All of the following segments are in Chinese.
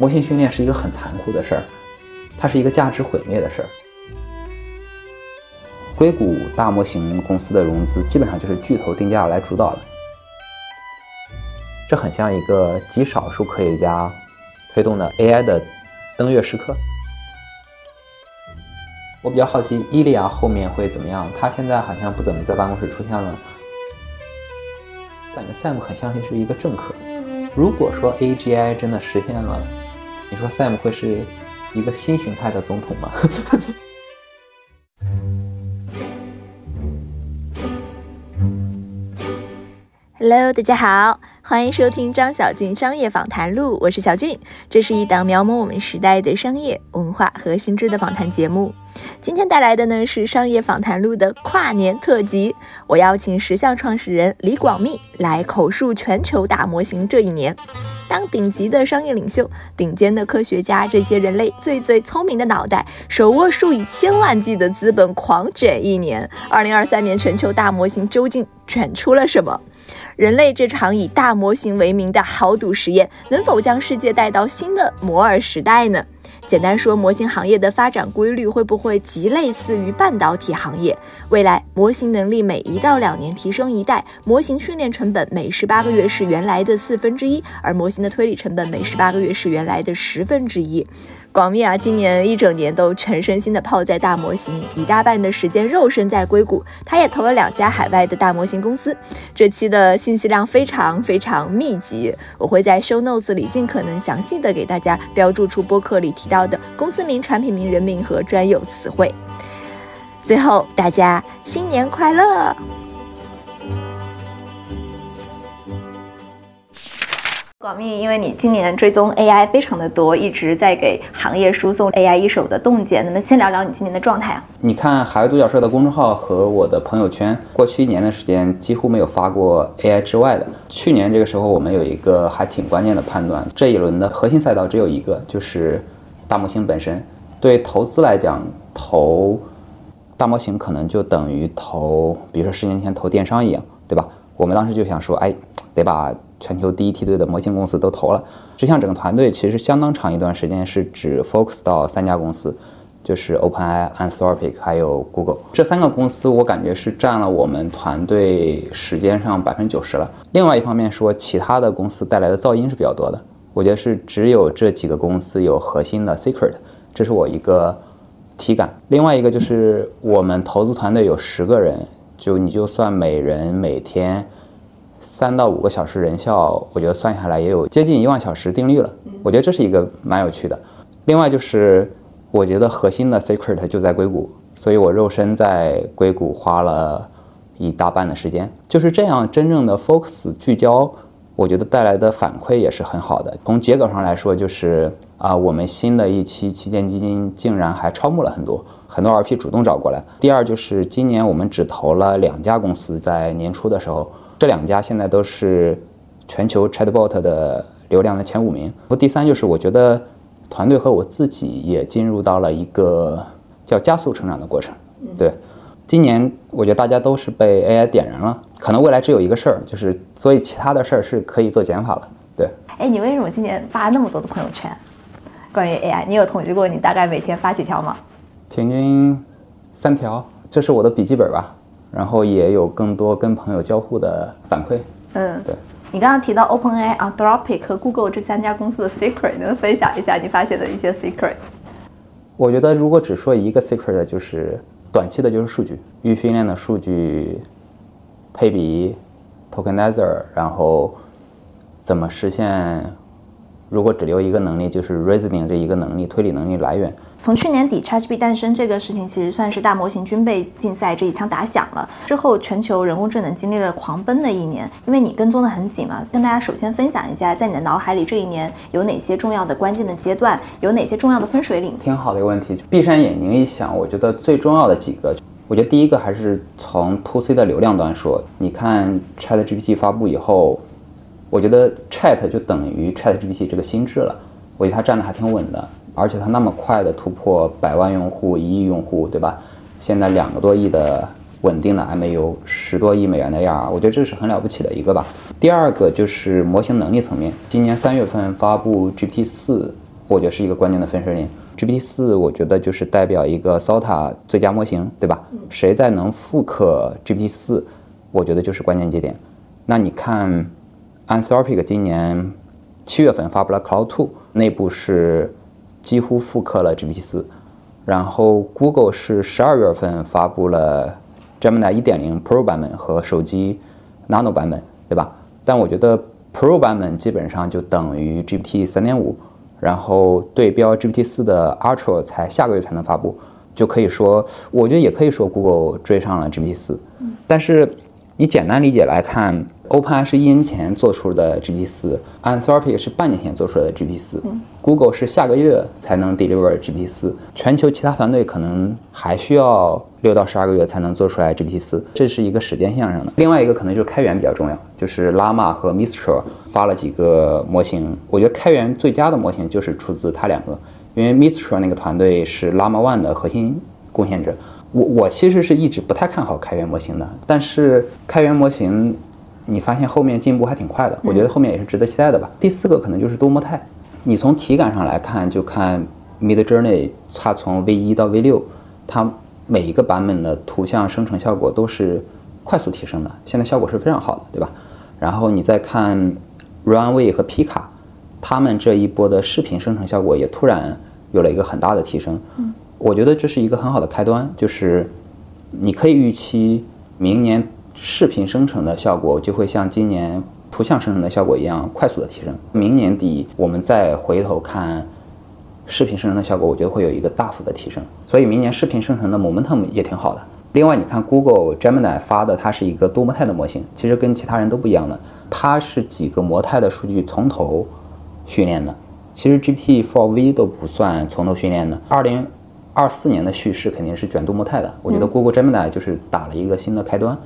模型训练是一个很残酷的事儿，它是一个价值毁灭的事儿。硅谷大模型公司的融资基本上就是巨头定价来主导的，这很像一个极少数科学家推动的 AI 的登月时刻。我比较好奇伊利亚后面会怎么样，他现在好像不怎么在办公室出现了。感觉 Sam 很像是一个政客。如果说 AGI 真的实现了，你说 Sam 会是一个新形态的总统吗？Hello，大家好，欢迎收听张小俊商业访谈录，我是小俊，这是一档描摹我们时代的商业文化和心智的访谈节目。今天带来的呢是商业访谈录的跨年特辑，我邀请石像创始人李广密来口述全球大模型这一年。当顶级的商业领袖、顶尖的科学家，这些人类最最聪明的脑袋，手握数以千万计的资本狂卷一年，二零二三年全球大模型究竟卷出了什么？人类这场以大模型为名的豪赌实验，能否将世界带到新的摩尔时代呢？简单说，模型行业的发展规律会不会极类似于半导体行业？未来模型能力每一到两年提升一代，模型训练成本每十八个月是原来的四分之一，而模型的推理成本每十八个月是原来的十分之一。广密啊，今年一整年都全身心的泡在大模型，一大半的时间肉身在硅谷。他也投了两家海外的大模型公司。这期的信息量非常非常密集，我会在 show notes 里尽可能详细的给大家标注出播客里提到的公司名、产品名、人名和专有词汇。最后，大家新年快乐！广密，因为你今年追踪 AI 非常的多，一直在给行业输送 AI 一手的洞见。那么，先聊聊你今年的状态啊？你看海外独角兽的公众号和我的朋友圈，过去一年的时间几乎没有发过 AI 之外的。去年这个时候，我们有一个还挺关键的判断，这一轮的核心赛道只有一个，就是大模型本身。对投资来讲，投大模型可能就等于投，比如说十年前投电商一样，对吧？我们当时就想说，哎，得把。全球第一梯队的模型公司都投了，实际上整个团队其实相当长一段时间是只 focus 到三家公司，就是 OpenAI、Anthropic 还有 Google 这三个公司，我感觉是占了我们团队时间上百分之九十了。另外一方面说，其他的公司带来的噪音是比较多的，我觉得是只有这几个公司有核心的 secret，这是我一个体感。另外一个就是我们投资团队有十个人，就你就算每人每天。三到五个小时人效，我觉得算下来也有接近一万小时定律了。我觉得这是一个蛮有趣的。另外就是，我觉得核心的 secret 就在硅谷，所以我肉身在硅谷花了一大半的时间。就是这样真正的 focus 聚焦，我觉得带来的反馈也是很好的。从结果上来说，就是啊，我们新的一期旗舰基金竟然还超募了很多，很多 RP 主动找过来。第二就是今年我们只投了两家公司，在年初的时候。这两家现在都是全球 Chatbot 的流量的前五名。第三就是，我觉得团队和我自己也进入到了一个叫加速成长的过程。对，今年我觉得大家都是被 AI 点燃了，可能未来只有一个事儿，就是所以其他的事儿是可以做减法了。对，哎，你为什么今年发那么多的朋友圈关于 AI？你有统计过你大概每天发几条吗？平均三条，这是我的笔记本吧。然后也有更多跟朋友交互的反馈。嗯，对。你刚刚提到 OpenAI、Anthropic 和 Google 这三家公司的 secret，能分享一下你发现的一些 secret？我觉得如果只说一个 secret，就是短期的就是数据预训练的数据配比、tokenizer，然后怎么实现？如果只留一个能力，就是 reasoning 这一个能力，推理能力来源。从去年底 ChatGPT 诞生这个事情，其实算是大模型军备竞赛这一枪打响了。之后，全球人工智能经历了狂奔的一年。因为你跟踪的很紧嘛，跟大家首先分享一下，在你的脑海里这一年有哪些重要的关键的阶段，有哪些重要的分水岭？挺好的一个问题。闭上眼睛一想，我觉得最重要的几个，我觉得第一个还是从 To C 的流量端说。你看 ChatGPT 发布以后，我觉得 Chat 就等于 ChatGPT 这个心智了。我觉得它站得还挺稳的。而且它那么快的突破百万用户、一亿用户，对吧？现在两个多亿的稳定的 MAU，十多亿美元的 AR，我觉得这是很了不起的一个吧。第二个就是模型能力层面，今年三月份发布 G P 四，我觉得是一个关键的分水岭。G P 四，我觉得就是代表一个 SOTA 最佳模型，对吧？谁在能复刻 G P 四，我觉得就是关键节点。那你看，Anthropic 今年七月份发布了 Cloud Two，内部是几乎复刻了 GPT 四，然后 Google 是十二月份发布了 Gemini 一点零 Pro 版本和手机 Nano 版本，对吧？但我觉得 Pro 版本基本上就等于 GPT 三点五。然后对标 GPT 四的 Ultra 才下个月才能发布，就可以说，我觉得也可以说 Google 追上了 GPT 四。但是你简单理解来看，OpenAI 是一年前做出的 GPT 四，Anthropic 是半年前做出来的 GPT 四，Google 是下个月才能 deliver GPT 四，全球其他团队可能还需要。六到十二个月才能做出来 GPT 四，这是一个时间线上的。另外一个可能就是开源比较重要，就是 Llama 和 Mistral 发了几个模型，我觉得开源最佳的模型就是出自它两个，因为 Mistral 那个团队是 Llama One 的核心贡献者。我我其实是一直不太看好开源模型的，但是开源模型你发现后面进步还挺快的，我觉得后面也是值得期待的吧。第四个可能就是多模态，你从体感上来看，就看 Mid Journey，它从 V 一到 V 六，它。每一个版本的图像生成效果都是快速提升的，现在效果是非常好的，对吧？然后你再看 Runway 和皮卡，他们这一波的视频生成效果也突然有了一个很大的提升。嗯，我觉得这是一个很好的开端，就是你可以预期明年视频生成的效果就会像今年图像生成的效果一样快速的提升。明年底我们再回头看。视频生成的效果，我觉得会有一个大幅的提升，所以明年视频生成的 momentum 也挺好的。另外，你看 Google Gemini 发的，它是一个多模态的模型，其实跟其他人都不一样的，它是几个模态的数据从头训练的。其实 GPT for V 都不算从头训练的。二零二四年的叙事肯定是卷多模态的，我觉得 Google Gemini 就是打了一个新的开端，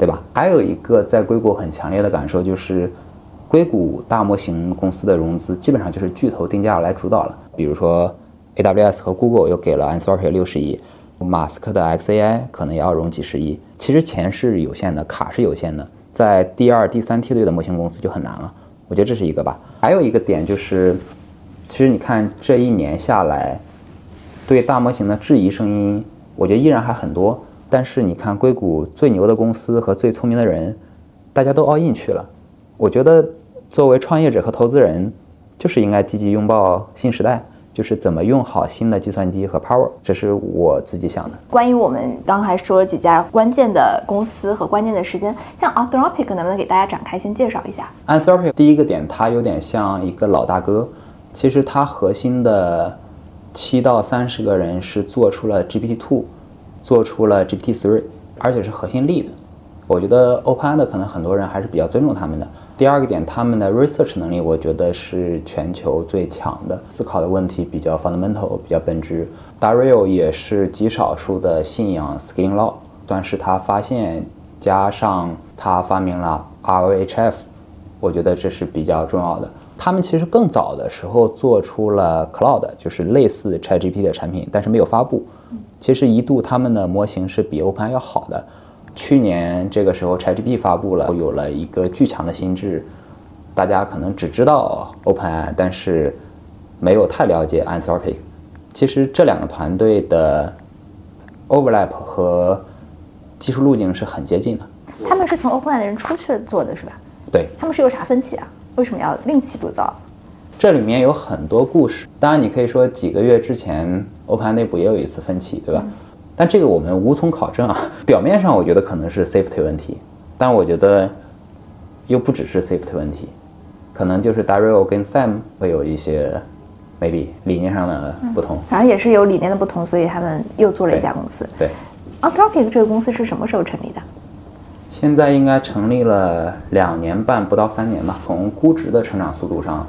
对吧？还有一个在硅谷很强烈的感受就是。硅谷大模型公司的融资基本上就是巨头定价来主导了，比如说 AWS 和 Google 又给了 Anthropic 六十亿，马斯克的 XAI 可能也要融几十亿。其实钱是有限的，卡是有限的，在第二、第三梯队的模型公司就很难了。我觉得这是一个吧。还有一个点就是，其实你看这一年下来，对大模型的质疑声音，我觉得依然还很多。但是你看硅谷最牛的公司和最聪明的人，大家都 all in 去了。我觉得。作为创业者和投资人，就是应该积极拥抱新时代，就是怎么用好新的计算机和 power，这是我自己想的。关于我们刚才说了几家关键的公司和关键的时间，像 Anthropic 能不能给大家展开先介绍一下？Anthropic 第一个点，它有点像一个老大哥，其实它核心的七到三十个人是做出了 GPT two，做出了 GPT three，而且是核心力的。我觉得 Open 的可能很多人还是比较尊重他们的。第二个点，他们的 research 能力，我觉得是全球最强的，思考的问题比较 fundamental，比较本质。Dario 也是极少数的信仰 scaling law，算是他发现加上他发明了 RLHF，我觉得这是比较重要的。他们其实更早的时候做出了 Cloud，就是类似 ChatGPT 的产品，但是没有发布。其实一度他们的模型是比 OpenAI 要好的。去年这个时候，ChatGPT 发布了，有了一个巨强的心智。大家可能只知道 OpenAI，但是没有太了解 Anthropic。其实这两个团队的 overlap 和技术路径是很接近的。他们是从 OpenAI 的人出去做的是吧？对。他们是有啥分歧啊？为什么要另起炉灶？这里面有很多故事。当然，你可以说几个月之前 OpenAI 内部也有一次分歧，对吧？但这个我们无从考证啊。表面上我觉得可能是 safety 问题，但我觉得又不只是 safety 问题，可能就是 Dario 跟 Sam 会有一些 maybe 理念上的不同。反正也是有理念的不同，所以他们又做了一家公司。对，Anthropic 这个公司是什么时候成立的？现在应该成立了两年半，不到三年吧。从估值的成长速度上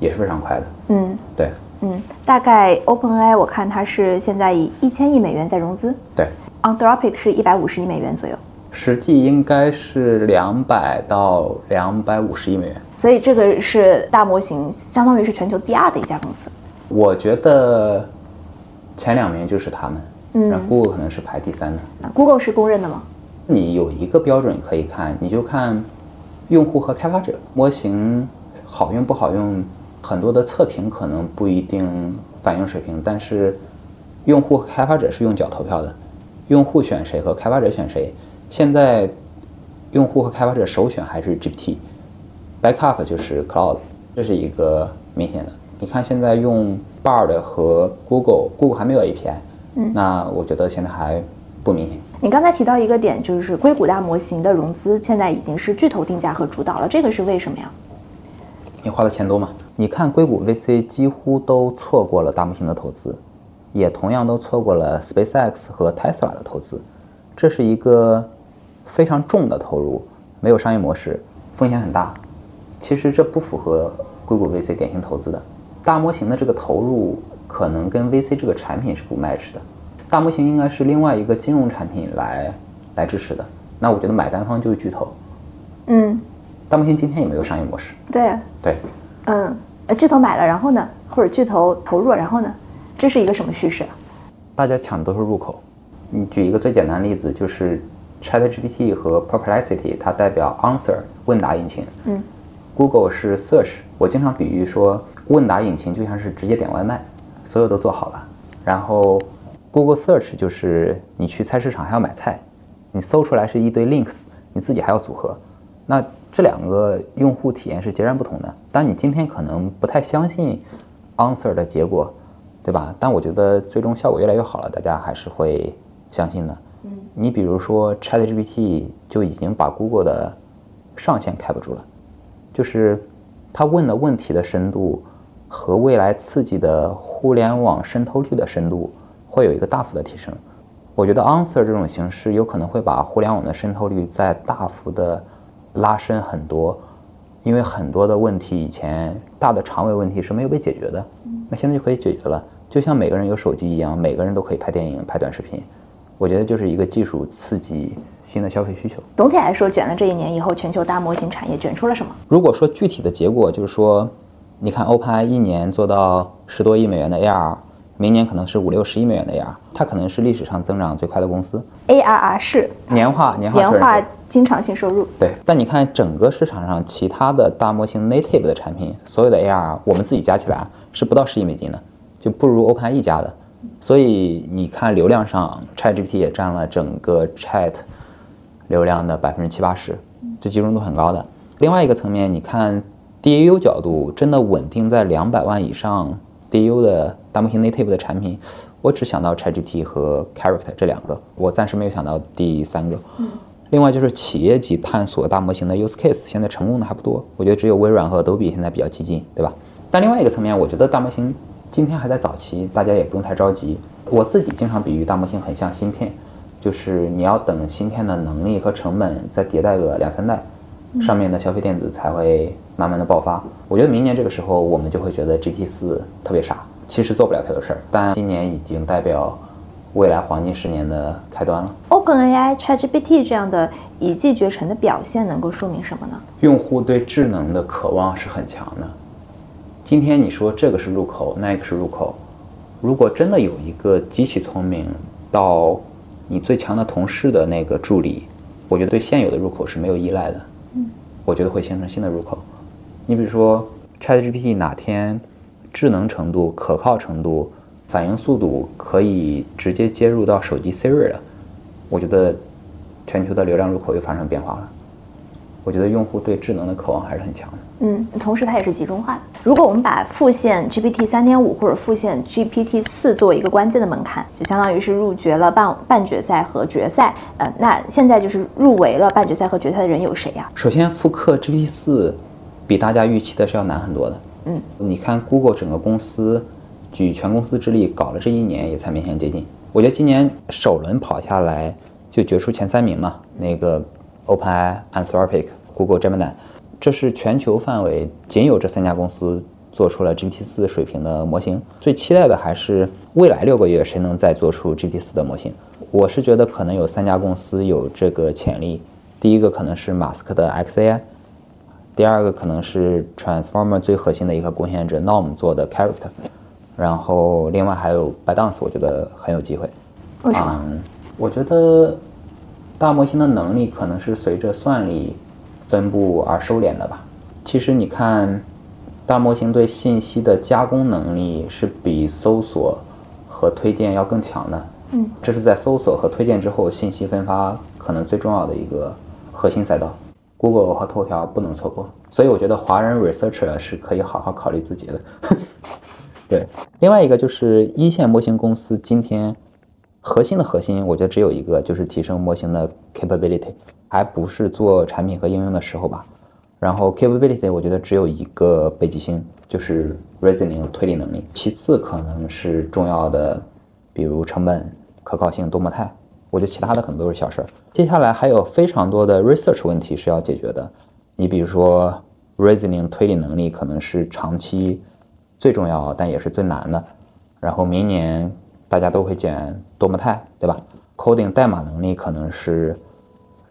也是非常快的。嗯，对。嗯，大概 OpenAI 我看它是现在以一千亿美元在融资，对，Anthropic 是一百五十亿美元左右，实际应该是两百到两百五十亿美元，所以这个是大模型，相当于是全球第二的一家公司。我觉得前两名就是他们，嗯，Google 可能是排第三的。Google 是公认的吗？你有一个标准可以看，你就看用户和开发者模型好用不好用。很多的测评可能不一定反映水平，但是用户和开发者是用脚投票的，用户选谁和开发者选谁，现在用户和开发者首选还是 GPT，backup 就是 Cloud，这是一个明显的。你看现在用 Bard 和 Google，Google 还没有 API，嗯，那我觉得现在还不明显。你刚才提到一个点，就是硅谷大模型的融资现在已经是巨头定价和主导了，这个是为什么呀？你花的钱多吗？你看硅谷 VC 几乎都错过了大模型的投资，也同样都错过了 SpaceX 和 Tesla 的投资，这是一个非常重的投入，没有商业模式，风险很大。其实这不符合硅谷 VC 典型投资的。大模型的这个投入可能跟 VC 这个产品是不 match 的。大模型应该是另外一个金融产品来来支持的，那我觉得买单方就是巨头。嗯，大模型今天也没有商业模式。对对，嗯，巨头买了，然后呢？或者巨头投入，然后呢？这是一个什么叙事？大家抢的都是入口。你举一个最简单的例子，就是 ChatGPT 和 Perplexity，它代表 Answer 问答引擎。嗯，Google 是 Search。我经常比喻说，问答引擎就像是直接点外卖，所有都做好了，然后。Google Search 就是你去菜市场还要买菜，你搜出来是一堆 links，你自己还要组合，那这两个用户体验是截然不同的。但你今天可能不太相信 Answer 的结果，对吧？但我觉得最终效果越来越好了，大家还是会相信的。嗯，你比如说 ChatGPT 就已经把 Google 的上限开不住了，就是他问的问题的深度和未来刺激的互联网渗透率的深度。会有一个大幅的提升，我觉得 Answer 这种形式有可能会把互联网的渗透率再大幅的拉伸很多，因为很多的问题以前大的长尾问题是没有被解决的，那现在就可以解决了。就像每个人有手机一样，每个人都可以拍电影、拍短视频，我觉得就是一个技术刺激新的消费需求。总体来说，卷了这一年以后，全球大模型产业卷出了什么？如果说具体的结果，就是说，你看 OpenAI 一年做到十多亿美元的 AR。明年可能是五六十亿美元的 AR，它可能是历史上增长最快的公司。ARR 是年化年化年化经常性收入。对，但你看整个市场上其他的大模型 native 的产品，所有的 AR 我们自己加起来是不到十亿美金的，就不如 OpenAI 一家的。所以你看流量上，ChatGPT 也占了整个 Chat 流量的百分之七八十，这集中度很高的。另外一个层面，你看 DAU 角度，真的稳定在两百万以上。DU 的大模型 native 的产品，我只想到 ChatGPT 和 Character 这两个，我暂时没有想到第三个。嗯，另外就是企业级探索大模型的 use case，现在成功的还不多。我觉得只有微软和 Adobe 现在比较激进，对吧？但另外一个层面，我觉得大模型今天还在早期，大家也不用太着急。我自己经常比喻大模型很像芯片，就是你要等芯片的能力和成本再迭代个两三代，上面的消费电子才会。慢慢的爆发，我觉得明年这个时候我们就会觉得 GPT 四特别傻，其实做不了太多事儿，但今年已经代表未来黄金十年的开端了。OpenAI ChatGPT 这样的一骑绝尘的表现能够说明什么呢？用户对智能的渴望是很强的。今天你说这个是入口，那个是入口，如果真的有一个极其聪明到你最强的同事的那个助理，我觉得对现有的入口是没有依赖的。我觉得会形成新的入口。你比如说，ChatGPT 哪天智能程度、可靠程度、反应速度可以直接接入到手机 Siri 了，我觉得全球的流量入口又发生变化了。我觉得用户对智能的渴望还是很强的。嗯，同时它也是集中化的。如果我们把复现 GPT 三点五或者复现 GPT 四作为一个关键的门槛，就相当于是入决了半半决赛和决赛。呃，那现在就是入围了半决赛和决赛的人有谁呀？首先，复刻 GPT 四。比大家预期的是要难很多的。嗯，你看 Google 整个公司举全公司之力搞了这一年，也才勉强接近。我觉得今年首轮跑下来就决出前三名嘛，那个 OpenAI、Anthropic、Google Gemini，这是全球范围仅有这三家公司做出了 GPT 四水平的模型。最期待的还是未来六个月谁能再做出 GPT 四的模型。我是觉得可能有三家公司有这个潜力，第一个可能是马斯克的 XAI。第二个可能是 Transformer 最核心的一个贡献者 Norm 做的 Character，然后另外还有 ByteDance，我觉得很有机会。为什么？我觉得大模型的能力可能是随着算力分布而收敛的吧。其实你看大模型对信息的加工能力是比搜索和推荐要更强的。嗯，这是在搜索和推荐之后，信息分发可能最重要的一个核心赛道。Google 和头条不能错过，所以我觉得华人 researcher 是可以好好考虑自己的。对，另外一个就是一线模型公司今天核心的核心，我觉得只有一个，就是提升模型的 capability，还不是做产品和应用的时候吧。然后 capability 我觉得只有一个北极星，就是 reasoning 推理能力，其次可能是重要的，比如成本、可靠性、多模态。我觉得其他的可能都是小事儿。接下来还有非常多的 research 问题是要解决的。你比如说 reasoning 推理能力可能是长期最重要，但也是最难的。然后明年大家都会卷多模态，对吧？coding 代码能力可能是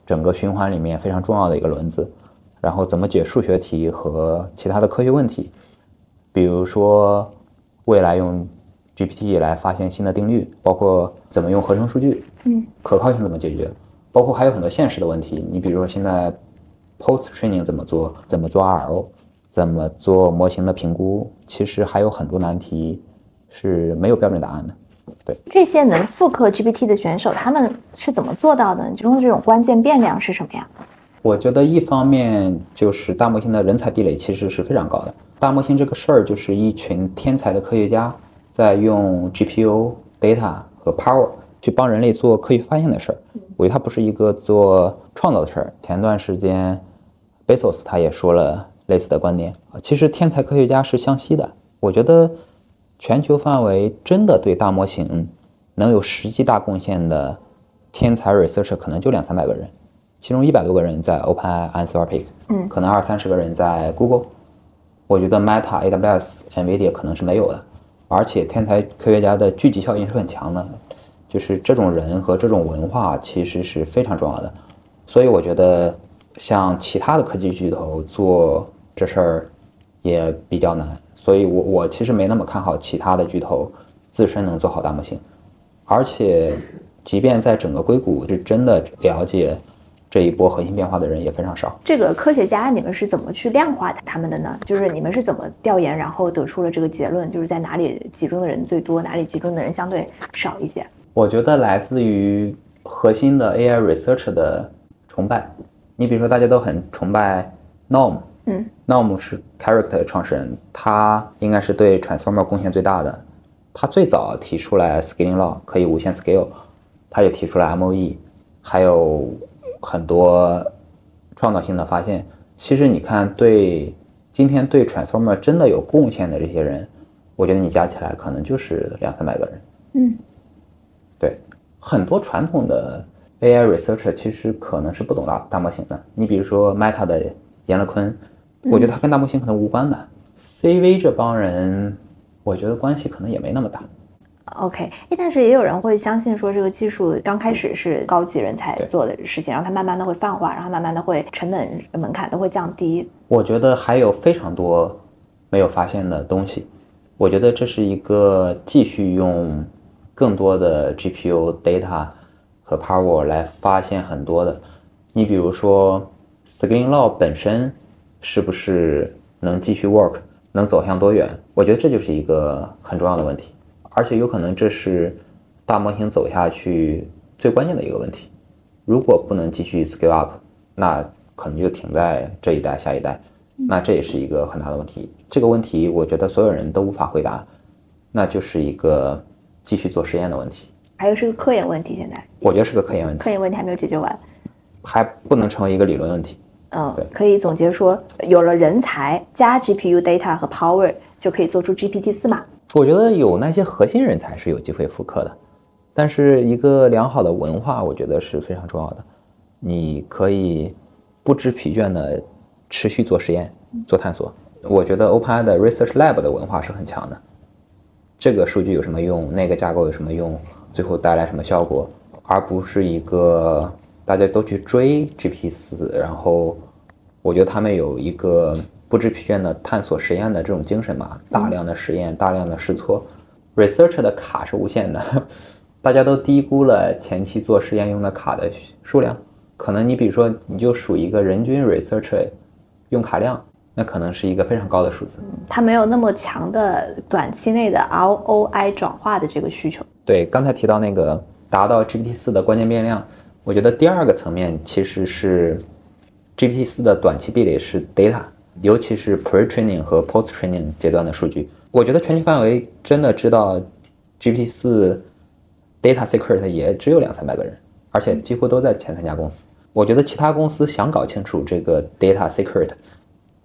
整个循环里面非常重要的一个轮子。然后怎么解数学题和其他的科学问题，比如说未来用 GPT 来发现新的定律，包括怎么用合成数据。嗯，可靠性怎么解决？包括还有很多现实的问题。你比如说现在 post training 怎么做？怎么做 RL？怎么做模型的评估？其实还有很多难题是没有标准答案的。对，这些能复刻 GPT 的选手，他们是怎么做到的？其中的这种关键变量是什么呀？我觉得一方面就是大模型的人才壁垒其实是非常高的。大模型这个事儿就是一群天才的科学家在用 GPU、data 和 power。去帮人类做科学发现的事儿，我觉得它不是一个做创造的事儿。前段时间，Bezos 他也说了类似的观点啊。其实天才科学家是相吸的。我觉得全球范围真的对大模型能有实际大贡献的天才 researcher 可能就两三百个人，其中一百多个人在 OpenAI、Anthropic，嗯，可能二三十个人在 Google。我觉得 Meta、AWS、NVIDIA 可能是没有的，而且天才科学家的聚集效应是很强的。就是这种人和这种文化其实是非常重要的，所以我觉得像其他的科技巨头做这事儿也比较难，所以我我其实没那么看好其他的巨头自身能做好大模型，而且即便在整个硅谷是真的了解这一波核心变化的人也非常少。这个科学家你们是怎么去量化他们的呢？就是你们是怎么调研，然后得出了这个结论，就是在哪里集中的人最多，哪里集中的人相对少一些？我觉得来自于核心的 AI research 的崇拜。你比如说，大家都很崇拜 Norm，嗯那我们是 Character 的创始人，他应该是对 Transformer 贡献最大的。他最早提出来 Scaling Law 可以无限 scale，他也提出了 MOE，还有很多创造性的发现。其实你看，对今天对 Transformer 真的有贡献的这些人，我觉得你加起来可能就是两三百个人。嗯。对，很多传统的 AI researcher 其实可能是不懂大大模型的。你比如说 Meta 的严乐坤，我觉得他跟大模型可能无关的。CV 这帮人，我觉得关系可能也没那么大。OK，哎，但是也有人会相信说，这个技术刚开始是高级人才做的事情，然后它慢慢的会泛化，然后慢慢的会成本门槛都会降低。我觉得还有非常多没有发现的东西。我觉得这是一个继续用。更多的 GPU data 和 power 来发现很多的，你比如说 Scaling Law 本身是不是能继续 work，能走向多远？我觉得这就是一个很重要的问题，而且有可能这是大模型走下去最关键的一个问题。如果不能继续 scale up，那可能就停在这一代、下一代，那这也是一个很大的问题。这个问题我觉得所有人都无法回答，那就是一个。继续做实验的问题，还有是个科研问题。现在我觉得是个科研问题，科研问题还没有解决完，还不能成为一个理论问题。嗯，对，可以总结说，有了人才加 GPU data 和 power 就可以做出 GPT 四嘛？我觉得有那些核心人才是有机会复刻的，但是一个良好的文化，我觉得是非常重要的。你可以不知疲倦的持续做实验、做探索。我觉得 OpenAI 的 Research Lab 的文化是很强的。这个数据有什么用？那个架构有什么用？最后带来什么效果？而不是一个大家都去追 GPT 四，然后我觉得他们有一个不知疲倦的探索实验的这种精神吧，大量的实验，大量的试错。Research 的卡是无限的，大家都低估了前期做实验用的卡的数量。可能你比如说，你就数一个人均 Research 用卡量，那可能是一个非常高的数字。它没有那么强的短期内的 ROI 转化的这个需求。对，刚才提到那个达到 GPT 四的关键变量，我觉得第二个层面其实是 GPT 四的短期壁垒是 data，尤其是 pre-training 和 post-training 阶段的数据。我觉得全球范围真的知道 GPT 四 data secret 也只有两三百个人，而且几乎都在前三家公司。我觉得其他公司想搞清楚这个 data secret，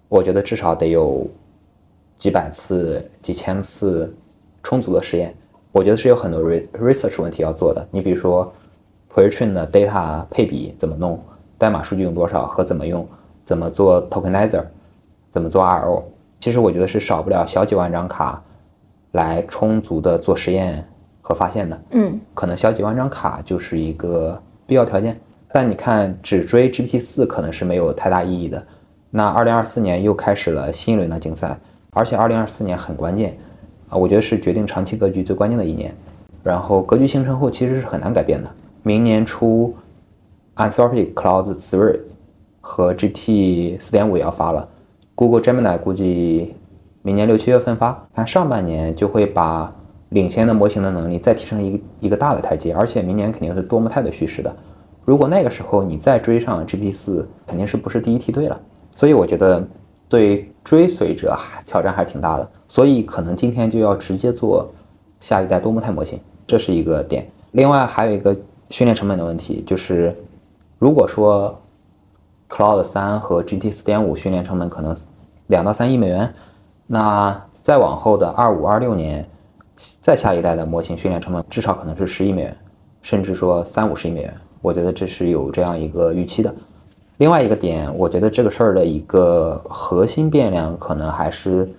我觉得至少得有几百次、几千次充足的实验。我觉得是有很多 research 问题要做的。你比如说 pre-train 的 data 配比怎么弄，代码数据用多少和怎么用，怎么做 tokenizer，怎么做 RO。其实我觉得是少不了小几万张卡来充足的做实验和发现的。嗯，可能小几万张卡就是一个必要条件。但你看，只追 GPT 四可能是没有太大意义的。那二零二四年又开始了新一轮的竞赛，而且二零二四年很关键啊，我觉得是决定长期格局最关键的一年。然后格局形成后，其实是很难改变的。明年初，Anthropic Cloud Three 和 G T 四点五也要发了，Google Gemini 估计明年六七月份发，看上半年就会把领先的模型的能力再提升一个一个大的台阶，而且明年肯定是多模态的叙事的。如果那个时候你再追上 G T 四，肯定是不是第一梯队了。所以我觉得对追随者挑战还是挺大的。所以可能今天就要直接做下一代多模态模型，这是一个点。另外还有一个训练成本的问题，就是如果说 Cloud 三和 G T 四点五训练成本可能两到三亿美元，那再往后的二五二六年，再下一代的模型训练成本至少可能是十亿美元，甚至说三五十亿美元。我觉得这是有这样一个预期的。另外一个点，我觉得这个事儿的一个核心变量，可能还是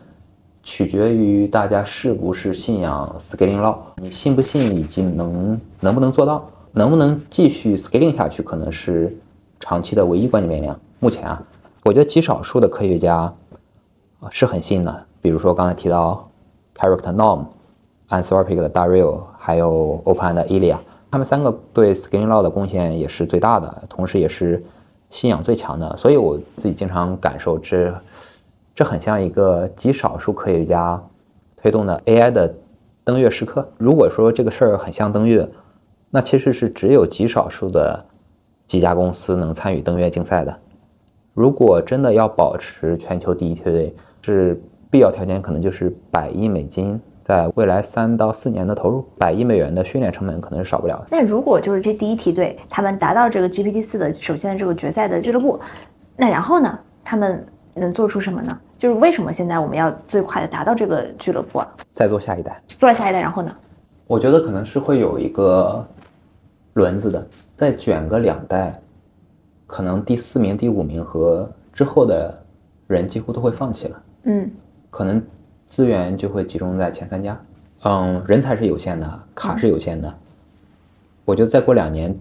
取决于大家是不是信仰 scaling law。你信不信，以及能能不能做到，能不能继续 scaling 下去，可能是长期的唯一关键变量。目前啊，我觉得极少数的科学家啊是很信的，比如说刚才提到 Character Norm、Anthropic 的 Dario，还有 OpenAI 的 Ilya。他们三个对 scaling law 的贡献也是最大的，同时也是信仰最强的。所以我自己经常感受，这这很像一个极少数科学家推动的 AI 的登月时刻。如果说这个事儿很像登月，那其实是只有极少数的几家公司能参与登月竞赛的。如果真的要保持全球第一梯队，是必要条件，可能就是百亿美金。在未来三到四年的投入，百亿美元的训练成本可能是少不了的。那如果就是这第一梯队他们达到这个 GPT 四的首先的这个决赛的俱乐部，那然后呢，他们能做出什么呢？就是为什么现在我们要最快的达到这个俱乐部啊？再做下一代，做了下一代，然后呢？我觉得可能是会有一个轮子的，再卷个两代，可能第四名、第五名和之后的人几乎都会放弃了。嗯，可能。资源就会集中在前三家，嗯，人才是有限的，卡是有限的。我觉得再过两年，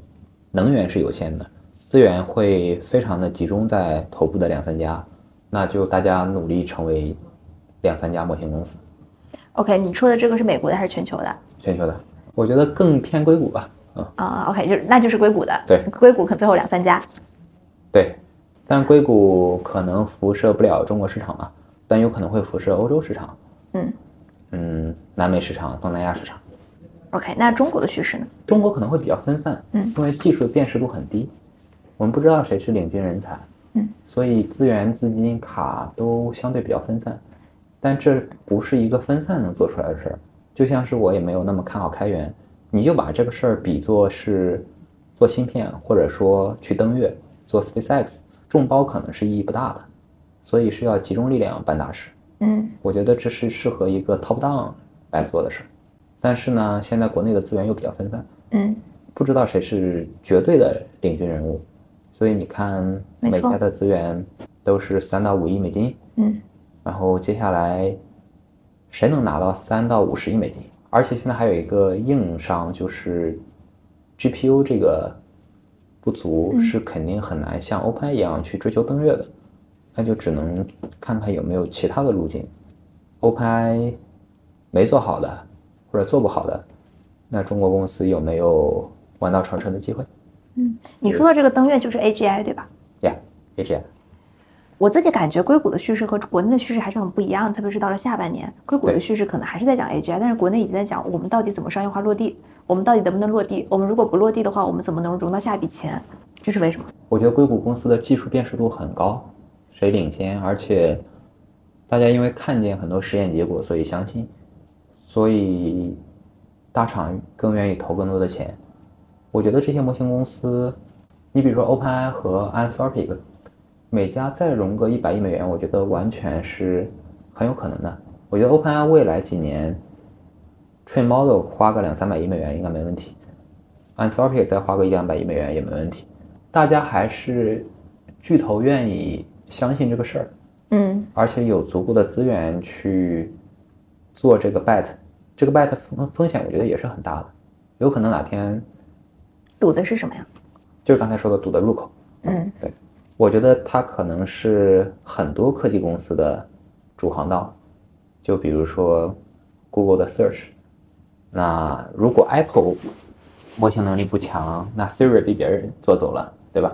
能源是有限的，资源会非常的集中在头部的两三家，那就大家努力成为两三家模型公司。OK，你说的这个是美国的还是全球的？全球的，我觉得更偏硅谷吧。嗯啊，OK，就是那就是硅谷的。对，硅谷可能最后两三家。对，但硅谷可能辐射不了中国市场嘛。但有可能会辐射欧洲市场，嗯嗯，南美市场、东南亚市场。OK，那中国的趋势呢？中国可能会比较分散，嗯，因为技术的辨识度很低，我们不知道谁是领军人才，嗯，所以资源、资金、卡都相对比较分散。但这不是一个分散能做出来的事儿，就像是我也没有那么看好开源，你就把这个事儿比作是做芯片，或者说去登月做 SpaceX，众包可能是意义不大的。所以是要集中力量办大事。嗯，我觉得这是适合一个 top down 来做的事儿。但是呢，现在国内的资源又比较分散。嗯，不知道谁是绝对的领军人物。所以你看，每家的资源都是三到五亿美金。嗯，然后接下来谁能拿到三到五十亿美金？而且现在还有一个硬伤，就是 GPU 这个不足，是肯定很难像 OpenAI 一样去追求登月的。那就只能看看有没有其他的路径，OpenAI 没做好的或者做不好的，那中国公司有没有弯道超车的机会？嗯，你说的这个登月就是 AGI 对吧？Yeah，AGI。我自己感觉硅谷的叙事和国内的叙事还是很不一样，特别是到了下半年，硅谷的叙事可能还是在讲 AGI，但是国内已经在讲我们到底怎么商业化落地，我们到底能不能落地，我们如果不落地的话，我们怎么能融到下一笔钱？这是为什么？我觉得硅谷公司的技术辨识度很高，谁领先，而且大家因为看见很多实验结果，所以相信，所以大厂更愿意投更多的钱。我觉得这些模型公司，你比如说 OpenAI 和 Anthropic，每家再融个一百亿美元，我觉得完全是很有可能的。我觉得 OpenAI 未来几年 train model 花个两三百亿美元应该没问题，Anthropic 再花个一两百亿美元也没问题。大家还是巨头愿意相信这个事儿，嗯而且有足够的资源去做这个 bet，这个 bet 风风险我觉得也是很大的，有可能哪天赌的是什么呀？就是刚才说的赌的入口。嗯我觉得它可能是很多科技公司的主航道，就比如说 Google 的 Search，那如果 Apple 模型能力不强，那 Siri 被别人做走了，对吧？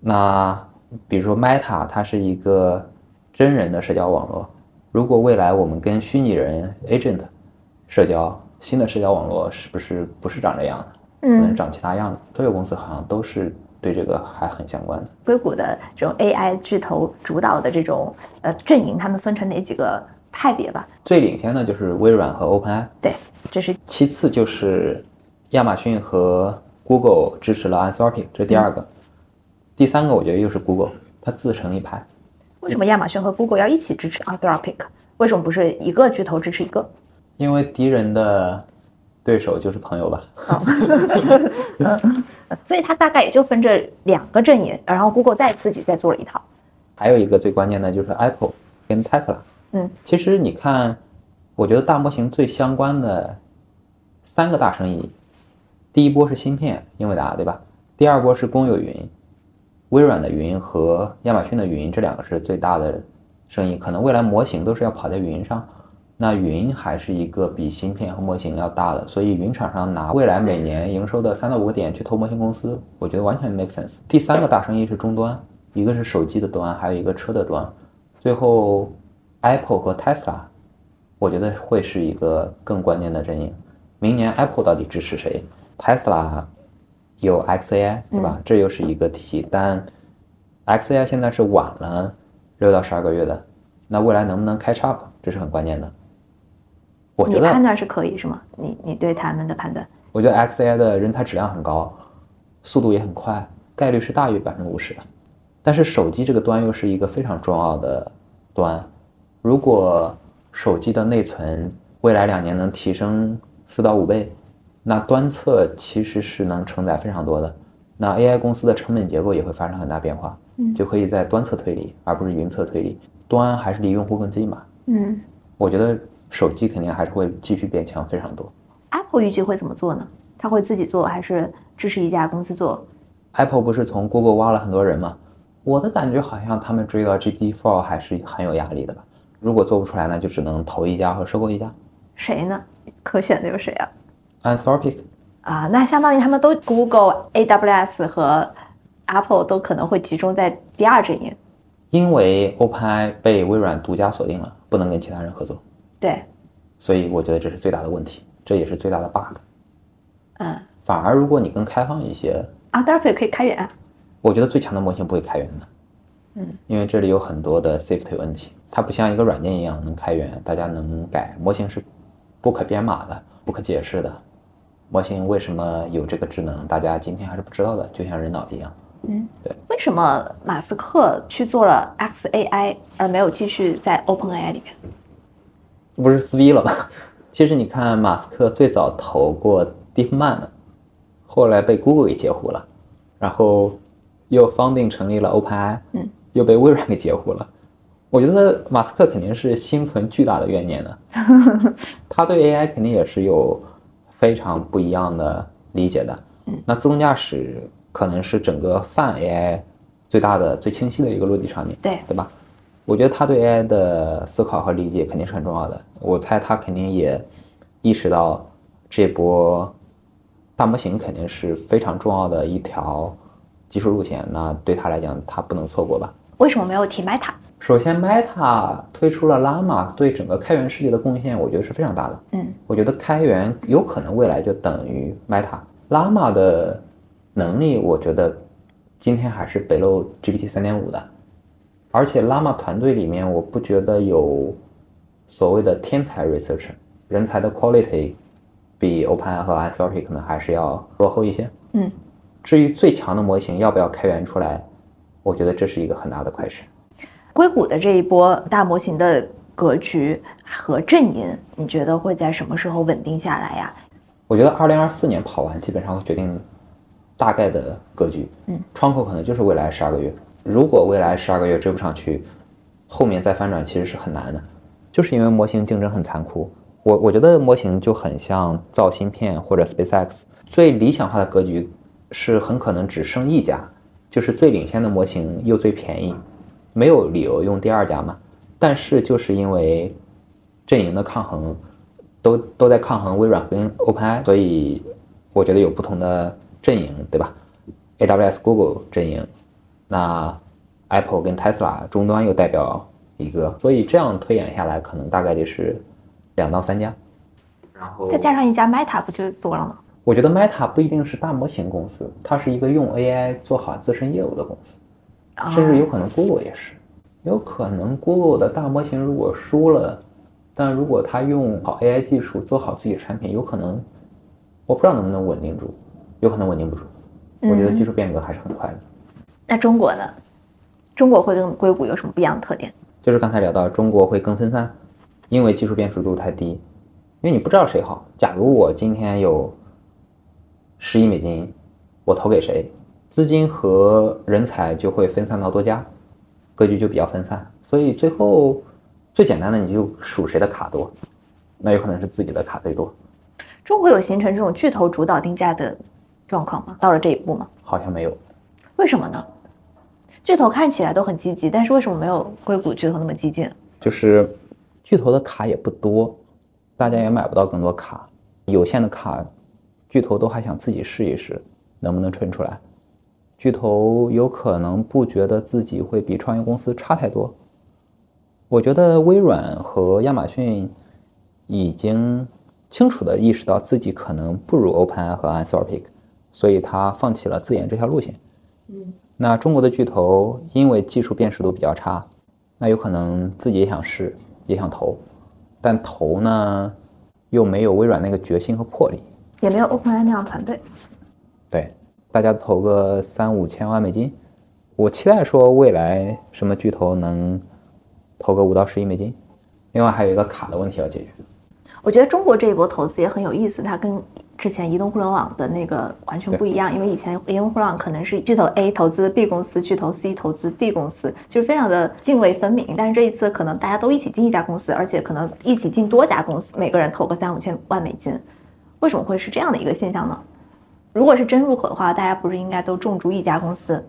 那比如说 Meta，它是一个真人的社交网络，如果未来我们跟虚拟人 Agent 社交，新的社交网络是不是不是长这样的？嗯可能嗯，长其他样的。所有公司好像都是对这个还很相关的。硅谷的这种 AI 巨头主导的这种呃阵营，他们分成哪几个派别吧？最领先的就是微软和 OpenAI，对，这是其次就是亚马逊和 Google 支持了 Anthropic，这是第二个。第三个我觉得又是 Google，它自成一派。为什么亚马逊和 Google 要一起支持 Anthropic？为什么不是一个巨头支持一个？因为敌人的对手就是朋友吧。呃 所以它大概也就分这两个阵营，然后 Google 再自己再做了一套。还有一个最关键的就是 Apple 跟 Tesla。嗯，其实你看，我觉得大模型最相关的三个大生意，第一波是芯片，英伟达对吧？第二波是公有云，微软的云和亚马逊的云，这两个是最大的生意。可能未来模型都是要跑在云上，那云还是一个比芯片和模型要大的，所以云厂商拿未来每年营收的三到五个点去投模型公司，我觉得完全 make sense。第三个大生意是终端，一个是手机的端，还有一个车的端，最后 Apple 和 Tesla，我觉得会是一个更关键的阵营。明年 Apple 到底支持谁？Tesla 有 XAI 对吧？这又是一个题，但 XAI 现在是晚了六到十二个月的，那未来能不能 catch up，这是很关键的。我觉得你判断是可以是吗？你你对他们的判断？我觉得 XAI 的人才质量很高，速度也很快，概率是大于百分之五十的。但是手机这个端又是一个非常重要的端，如果手机的内存未来两年能提升四到五倍，那端侧其实是能承载非常多的。那 AI 公司的成本结构也会发生很大变化，嗯就可以在端侧推理，而不是云侧推理。端还是离用户更近嘛？嗯我觉得手机肯定还是会继续变强非常多。，Apple 预计会怎么做呢？他会自己做，还是支持一家公司做？Apple 不是从 Google 挖了很多人吗？我的感觉好像他们追到 GPT-4 还是很有压力的吧。如果做不出来呢，就只能投一家或收购一家。谁呢？可选的有谁啊？Anthropic 啊，那相当于他们都 Google、AWS 和 Apple 都可能会集中在第二阵营。因为 OpenAI 被微软独家锁定了，不能跟其他人合作，对，所以我觉得这是最大的问题，这也是最大的 bug。嗯反而如果你更开放一些，，Anthropic 可以开源啊。我觉得最强的模型不会开源的，嗯，因为这里有很多的 safety 问题，它不像一个软件一样能开源，大家能改。模型是不可编码的、不可解释的。模型为什么有这个智能，大家今天还是不知道的，就像人脑一样。嗯，对。为什么马斯克去做了 XAI，而没有继续在 OpenAI 里面？不是撕逼了吗？其实你看，马斯克最早投过 DeepMind，后来被 Google 给截胡了，然后又 founding 成立了 OpenAI，嗯，又被微软给截胡了。我觉得马斯克肯定是心存巨大的怨念的，他对 AI 肯定也是有非常不一样的理解的。嗯，那自动驾驶可能是整个泛 AI 最大的、最清晰的一个落地场景，对对吧？我觉得他对 AI 的思考和理解肯定是很重要的。我猜他肯定也意识到这波大模型肯定是非常重要的一条技术路线。那对他来讲，他不能错过吧？为什么没有提 Meta？首先，Meta 推出了 Llama，对整个开源世界的贡献，我觉得是非常大的。嗯，我觉得开源有可能未来就等于 Meta。Llama 的能力，我觉得今天还是北漏 GPT 三点五的。而且 Llama 团队里面，我不觉得有所谓的天才 researcher，人才的 quality 比 OpenAI 和 Anthropic 可能还是要落后一些。嗯，至于最强的模型要不要开源出来，我觉得这是一个很大的 question。硅谷的这一波大模型的格局和阵营，你觉得会在什么时候稳定下来呀？我觉得二零二四年跑完，基本上会决定大概的格局。嗯，窗口可能就是未来十二个月。如果未来十二个月追不上去，后面再翻转其实是很难的，就是因为模型竞争很残酷。我我觉得模型就很像造芯片或者 SpaceX，最理想化的格局是很可能只剩一家，就是最领先的模型又最便宜。没有理由用第二家嘛，但是就是因为阵营的抗衡，都都在抗衡微软跟 OpenAI，所以我觉得有不同的阵营，对吧？AWS、Google 阵营，那 Apple 跟 Tesla 终端又代表一个，所以这样推演下来，可能大概率是两到三家。然后再加上一家 Meta 不就多了吗？我觉得 Meta 不一定是大模型公司，它是一个用 AI 做好自身业务的公司。甚至有可能 Google 也是，有可能 Google 的大模型如果输了，但如果它用好 AI 技术做好自己的产品，有可能我不知道能不能稳定住，有可能稳定不住。我觉得技术变革还是很快的。那中国呢？中国会跟硅谷有什么不一样的特点？就是刚才聊到中国会更分散，因为技术辨识度太低，因为你不知道谁好。假如我今天有十亿美金，我投给谁？资金和人才就会分散到多家，格局就比较分散，所以最后最简单的你就数谁的卡多，那有可能是自己的卡最多。中国有形成这种巨头主导定价的状况吗？到了这一步吗？好像没有。为什么呢？巨头看起来都很积极，但是为什么没有硅谷巨头那么激进？就是巨头的卡也不多，大家也买不到更多卡，有限的卡，巨头都还想自己试一试能不能存出来。巨头有可能不觉得自己会比创业公司差太多。我觉得微软和亚马逊已经清楚地意识到自己可能不如 OpenAI 和 Anthropic，所以他放弃了自研这条路线。嗯，那中国的巨头因为技术辨识度比较差，那有可能自己也想试，也想投，但投呢又没有微软那个决心和魄力，也没有 OpenAI 那样团队。对。大家投个三五千万美金，我期待说未来什么巨头能投个五到十亿美金。另外还有一个卡的问题要解决。我觉得中国这一波投资也很有意思，它跟之前移动互联网的那个完全不一样。因为以前移动互联网可能是巨头 A 投资 B 公司，巨头 C 投资 D 公司，就是非常的泾渭分明。但是这一次可能大家都一起进一家公司，而且可能一起进多家公司，每个人投个三五千万美金。为什么会是这样的一个现象呢？如果是真入口的话，大家不是应该都重注一家公司？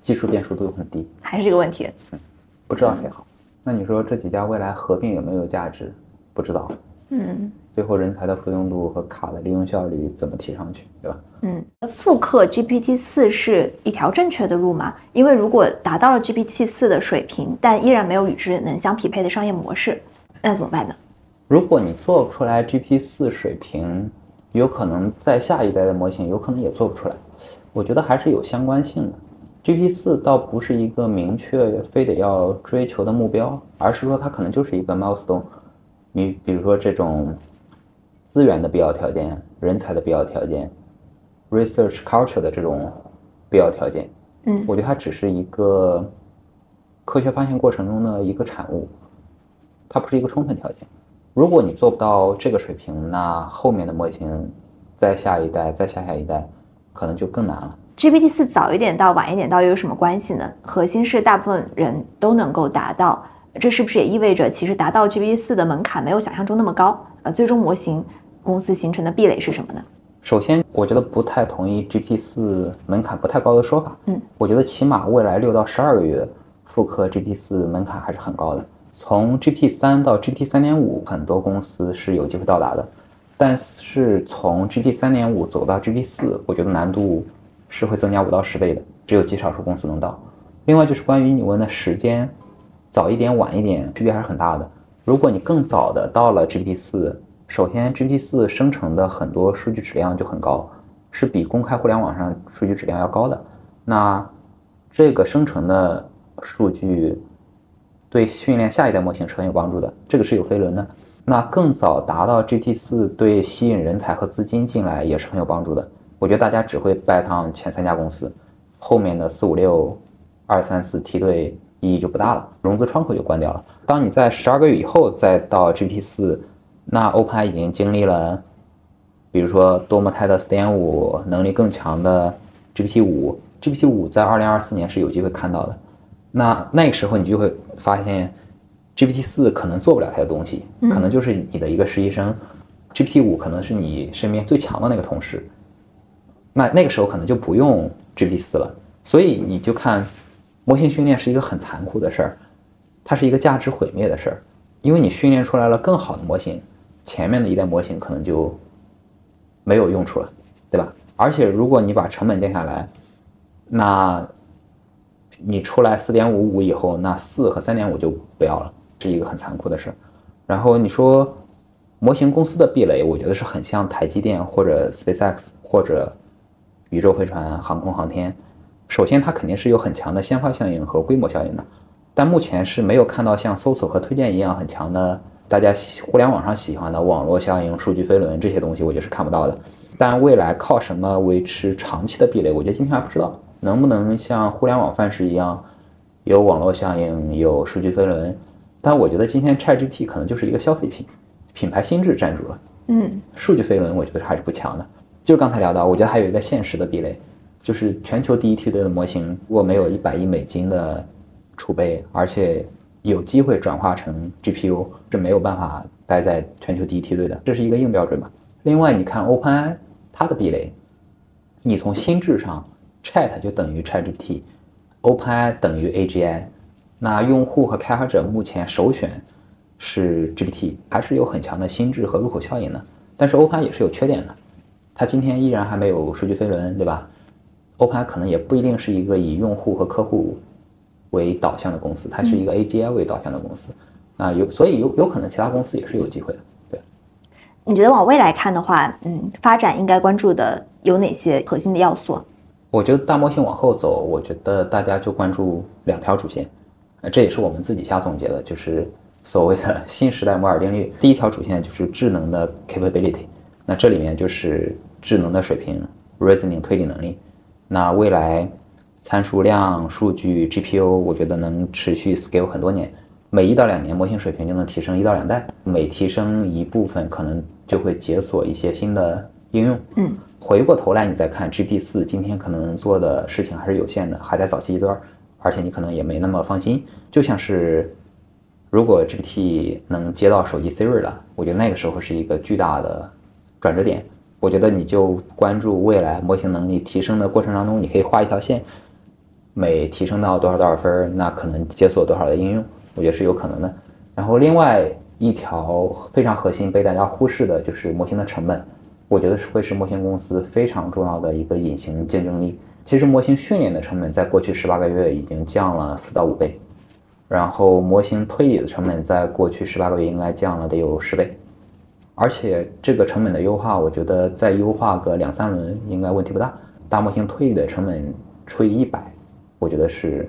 技术变数度又很低，还是这个问题？嗯，不知道谁好。那你说这几家未来合并有没有价值？不知道。嗯。最后人才的复用度和卡的利用效率怎么提上去，对吧？嗯。复刻 GPT 四是一条正确的路吗？因为如果达到了 GPT 四的水平，但依然没有与之能相匹配的商业模式，那怎么办呢？如果你做不出来 GPT 四水平，有可能在下一代的模型，有可能也做不出来。我觉得还是有相关性的。GPT 四倒不是一个明确非得要追求的目标，而是说它可能就是一个 milestone。你比如说这种资源的必要条件、人才的必要条件、research culture 的这种必要条件，嗯，我觉得它只是一个科学发现过程中的一个产物，它不是一个充分条件。如果你做不到这个水平，那后面的模型，再下一代、再下下一代，可能就更难了。GPT 四早一点到晚一点到又有什么关系呢？核心是大部分人都能够达到，这是不是也意味着其实达到 GPT 四的门槛没有想象中那么高？呃，最终模型公司形成的壁垒是什么呢？首先，我觉得不太同意 GPT 四门槛不太高的说法。嗯，我觉得起码未来六到十二个月复刻 GPT 四门槛还是很高的。从 GPT 三到 GPT 三点五，很多公司是有机会到达的，但是从 GPT 三点五走到 GPT 四，我觉得难度是会增加五到十倍的，只有极少数公司能到。另外就是关于你问的时间，早一点晚一点区别还是很大的。如果你更早的到了 GPT 四，首先，G T 四生成的很多数据质量就很高，是比公开互联网上数据质量要高的。那这个生成的数据对训练下一代模型是很有帮助的，这个是有飞轮的。那更早达到 G T 四，对吸引人才和资金进来也是很有帮助的。我觉得大家只会拜趟前三家公司，后面的四五六、二三四梯队意义就不大了，融资窗口就关掉了。当你在十二个月以后再到 G T 四，那 OpenAI 已经经历了，比如说多模态的四点五，能力更强的 GPT 五，GPT 五在二零二四年是有机会看到的。那那个时候你就会发现，GPT 四可能做不了太多东西，可能就是你的一个实习生，GPT 五可能是你身边最强的那个同事。那那个时候可能就不用 GPT 四了，所以你就看，模型训练是一个很残酷的事儿，它是一个价值毁灭的事儿，因为你训练出来了更好的模型，前面的一代模型可能就没有用处了，对吧？而且如果你把成本降下来，那你出来四点五五以后，那四和三点五就不要了，是一个很残酷的事。然后你说模型公司的壁垒，我觉得是很像台积电或者 SpaceX 或者。宇宙飞船、航空航天，首先它肯定是有很强的先发效应和规模效应的，但目前是没有看到像搜索和推荐一样很强的，大家互联网上喜欢的网络效应、数据飞轮这些东西，我觉得是看不到的。但未来靠什么维持长期的壁垒，我觉得今天还不知道，能不能像互联网范式一样，有网络效应、有数据飞轮？但我觉得今天 ChatGPT 可能就是一个消费品，品牌心智占住了。嗯，数据飞轮我觉得还是不强的。就刚才聊到，我觉得还有一个现实的壁垒，就是全球第一梯队的模型，如果没有一百亿美金的储备，而且有机会转化成 GPU，是没有办法待在全球第一梯队的，这是一个硬标准嘛。另外，你看 OpenAI 它的壁垒，你从心智上，Chat 就等于 ChatGPT，OpenAI 等于 AGI，那用户和开发者目前首选是 GPT，还是有很强的心智和入口效应的。但是 OpenAI 也是有缺点的。它今天依然还没有数据飞轮，对吧？OpenAI 可能也不一定是一个以用户和客户为导向的公司，它是一个 AGI 为导向的公司。啊，有，所以有有可能其他公司也是有机会的。对，你觉得往未来看的话，嗯，发展应该关注的有哪些核心的要素？我觉得大模型往后走，我觉得大家就关注两条主线，呃，这也是我们自己瞎总结的，就是所谓的 新时代摩尔定律。第一条主线就是智能的 capability。那这里面就是智能的水平，reasoning 推理能力。那未来参数量、数据、GPU，我觉得能持续 scale 很多年，每一到两年模型水平就能提升一到两代，每提升一部分，可能就会解锁一些新的应用。嗯，回过头来你再看 GPT 四，今天可能能做的事情还是有限的，还在早期阶段，而且你可能也没那么放心。就像是如果 GPT 能接到手机 Siri 了，我觉得那个时候是一个巨大的。转折点，我觉得你就关注未来模型能力提升的过程当中，你可以画一条线，每提升到多少多少分，那可能解锁多少的应用，我觉得是有可能的。然后另外一条非常核心被大家忽视的就是模型的成本，我觉得是会是模型公司非常重要的一个隐形竞争力。其实模型训练的成本在过去十八个月已经降了四到五倍，然后模型推理的成本在过去十八个月应该降了得有十倍。而且这个成本的优化，我觉得再优化个两三轮应该问题不大。大模型推理的成本除以一百，我觉得是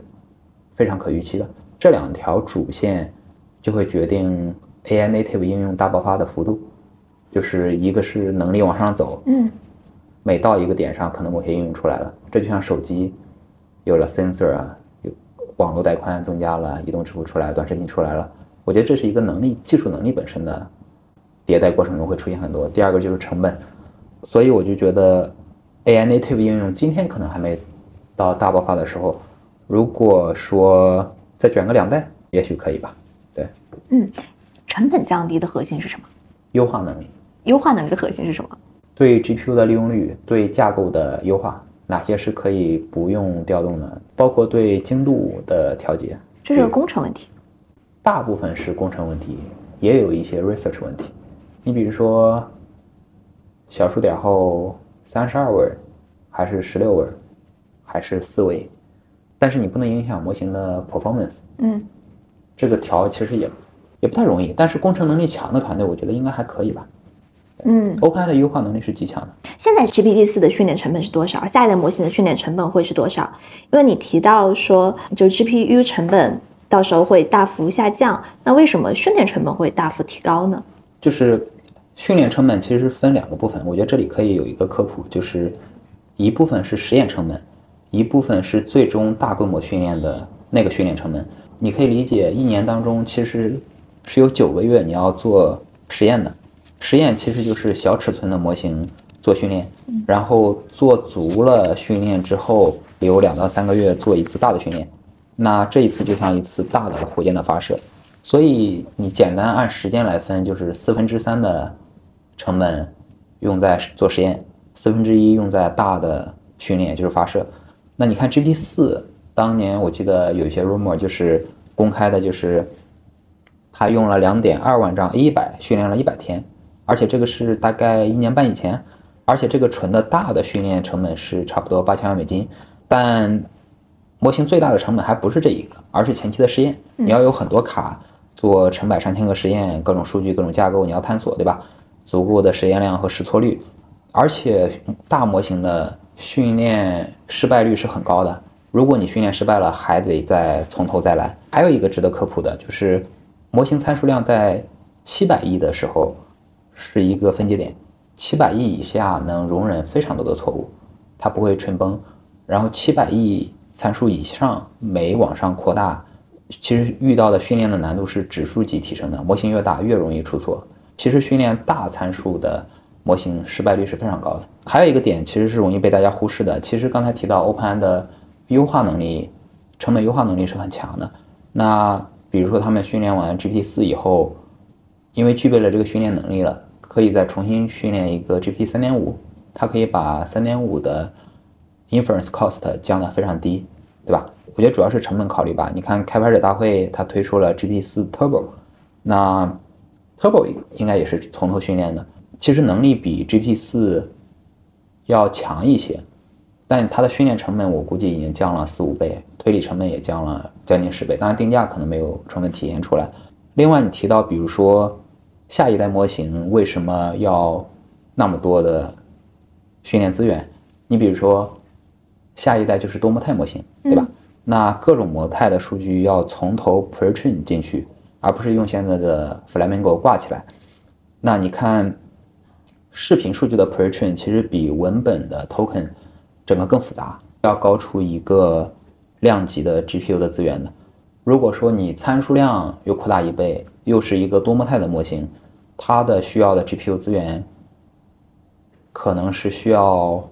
非常可预期的。这两条主线就会决定 AI native 应用大爆发的幅度，就是一个是能力往上走，嗯，每到一个点上，可能某些应用出来了。这就像手机有了 sensor 啊，有网络带宽增加了，移动支付出来，短视频出来了。我觉得这是一个能力、技术能力本身的。迭代过程中会出现很多。第二个就是成本，所以我就觉得 AI native 应用今天可能还没到大爆发的时候。如果说再卷个两代，也许可以吧。对，嗯，成本降低的核心是什么？优化能力。优化能力的核心是什么？对 GPU 的利用率，对架构的优化，哪些是可以不用调动的？包括对精度的调节。这是个工程问题。大部分是工程问题，也有一些 research 问题。你比如说，小数点后三十二位，还是十六位，还是四维？但是你不能影响模型的 performance。嗯这个调其实也也不太容易，但是工程能力强的团队，我觉得应该还可以吧。嗯，OpenAI 的优化能力是极强的。现在 GPT 四的训练成本是多少？下一代模型的训练成本会是多少？因为你提到说，就 GPU 成本到时候会大幅下降，那为什么训练成本会大幅提高呢？就是训练成本其实分两个部分，我觉得这里可以有一个科普，就是一部分是实验成本，一部分是最终大规模训练的那个训练成本。你可以理解，一年当中其实是有九个月你要做实验的，实验其实就是小尺寸的模型做训练，然后做足了训练之后，有两到三个月做一次大的训练。那这一次就像一次大的火箭的发射，所以你简单按时间来分，就是四分之三的成本用在做实验，四分之一用在大的训练，就是发射。那你看 GPT 四，当年我记得有一些 rumor 就是公开的，就是它用了两点二万张 A 一百训练了一百天，而且这个是大概一年半以前，而且这个纯的大的训练成本是差不多八千万美金，但模型最大的成本还不是这一个，而是前期的实验。你要有很多卡做成百上千个实验，各种数据、各种架构你要探索，对吧？足够的实验量和试错率，而且大模型的训练失败率是很高的。如果你训练失败了，还得再从头再来。还有一个值得科普的就是，模型参数量在七百亿的时候是一个分界点，七百亿以下能容忍非常多的错误，它不会纯崩。然后七百亿参数以上，每往上扩大，其实遇到的训练的难度是指数级提升的。模型越大，越容易出错。其实训练大参数的模型失败率是非常高的。还有一个点其实是容易被大家忽视的，其实刚才提到 OpenAI 的优化能力、成本优化能力是很强的。那比如说他们训练完 GPT 四以后，因为具备了这个训练能力了，可以再重新训练一个 GPT 三点五，它可以把三点五的 inference cost 降得非常低，对吧？我觉得主要是成本考虑吧。你看开发者大会它推出了 GPT 四 Turbo，那 Turbo 应该也是从头训练的，其实能力比 GPT 四要强一些，但它的训练成本我估计已经降了四五倍，推理成本也降了将近十倍。当然定价可能没有充分体现出来。另外，你提到比如说下一代模型为什么要那么多的训练资源？你比如说下一代就是多模态模型，对吧？那各种模态的数据要从头 pretrain 进去，而不是用现在的 Flamingo 挂起来。那你看，视频数据的 pretrain 其实比文本的 token 整个更复杂，要高出一个量级的 GPU 的资源的。如果说你参数量又扩大一倍，又是一个多模态的模型，它的需要的 GPU 资源可能是需要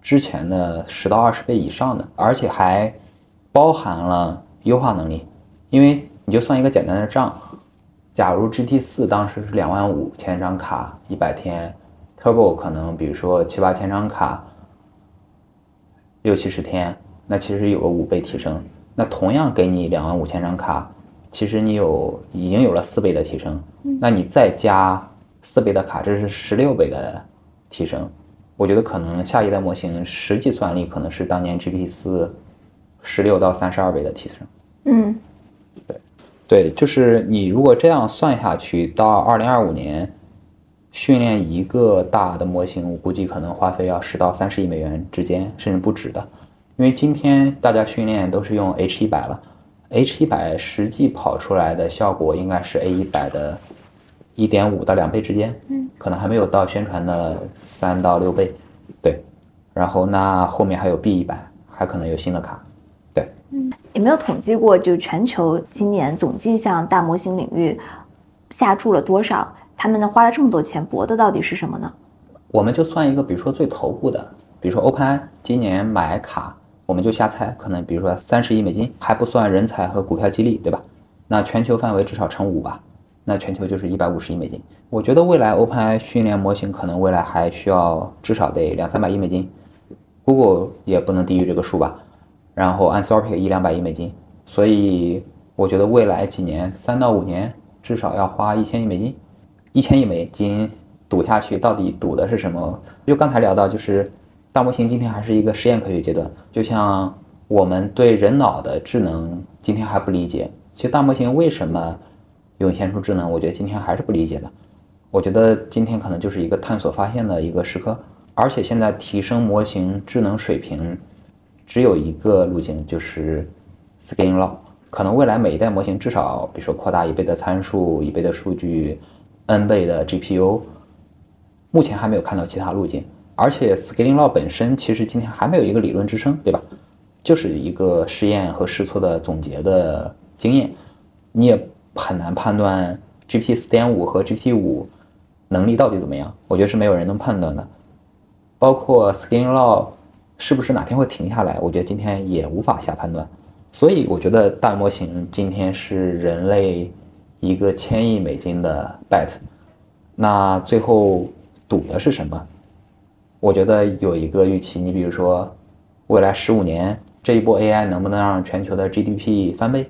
之前的十到二十倍以上的，而且还包含了优化能力。因为你就算一个简单的账，假如 GT 四当时是两万五千张卡一百天，Turbo 可能比如说七八千张卡六七十天，那其实有个五倍提升。那同样给你两万五千张卡，其实你有已经有了四倍的提升，那你再加四倍的卡，这是十六倍的提升。我觉得可能下一代模型实际算力可能是当年 GPT 四十六到三十二倍的提升。嗯对，就是你如果这样算下去，到二零二五年训练一个大的模型，我估计可能花费要十到三十亿美元之间，甚至不止的。因为今天大家训练都是用 H 一百了，H 一百实际跑出来的效果应该是 A 一百的一点五到两倍之间，嗯，可能还没有到宣传的三到六倍，对。然后那后面还有 B 一百，还可能有新的卡，对。有没有统计过，就全球今年总计向大模型领域下注了多少？他们呢花了这么多钱，博的到底是什么呢？我们就算一个，比如说最头部的，比如说 OpenAI 今年买卡，我们就瞎猜，可能比如说三十亿美金，还不算人才和股票激励，对吧？那全球范围至少乘五吧，那全球就是一百五十亿美金。我觉得未来 OpenAI 训练模型可能未来还需要至少得两三百亿美金，Google 也不能低于这个数吧。然后 Anthropic 一两百亿美金，所以我觉得未来几年三到五年至少要花一千亿美金，一千亿美金赌下去，到底赌的是什么？就刚才聊到，就是大模型今天还是一个实验科学阶段，就像我们对人脑的智能今天还不理解。其实大模型为什么涌现出智能，我觉得今天还是不理解的。我觉得今天可能就是一个探索发现的一个时刻，而且现在提升模型智能水平只有一个路径，就是 scaling law。可能未来每一代模型至少，比如说扩大一倍的参数、一倍的数据、n 倍的 GPU，目前还没有看到其他路径。而且 scaling law 本身其实今天还没有一个理论支撑，对吧？就是一个试验和试错的总结的经验，你也很难判断 GPT 四点五和 GPT 五能力到底怎么样。我觉得是没有人能判断的。包括 Scaling Law 是不是哪天会停下来，我觉得今天也无法下判断。所以我觉得大模型今天是人类一个千亿美金的 bet。那最后赌的是什么？我觉得有一个预期，你比如说未来十五年。这一波 AI 能不能让全球的 GDP 翻倍？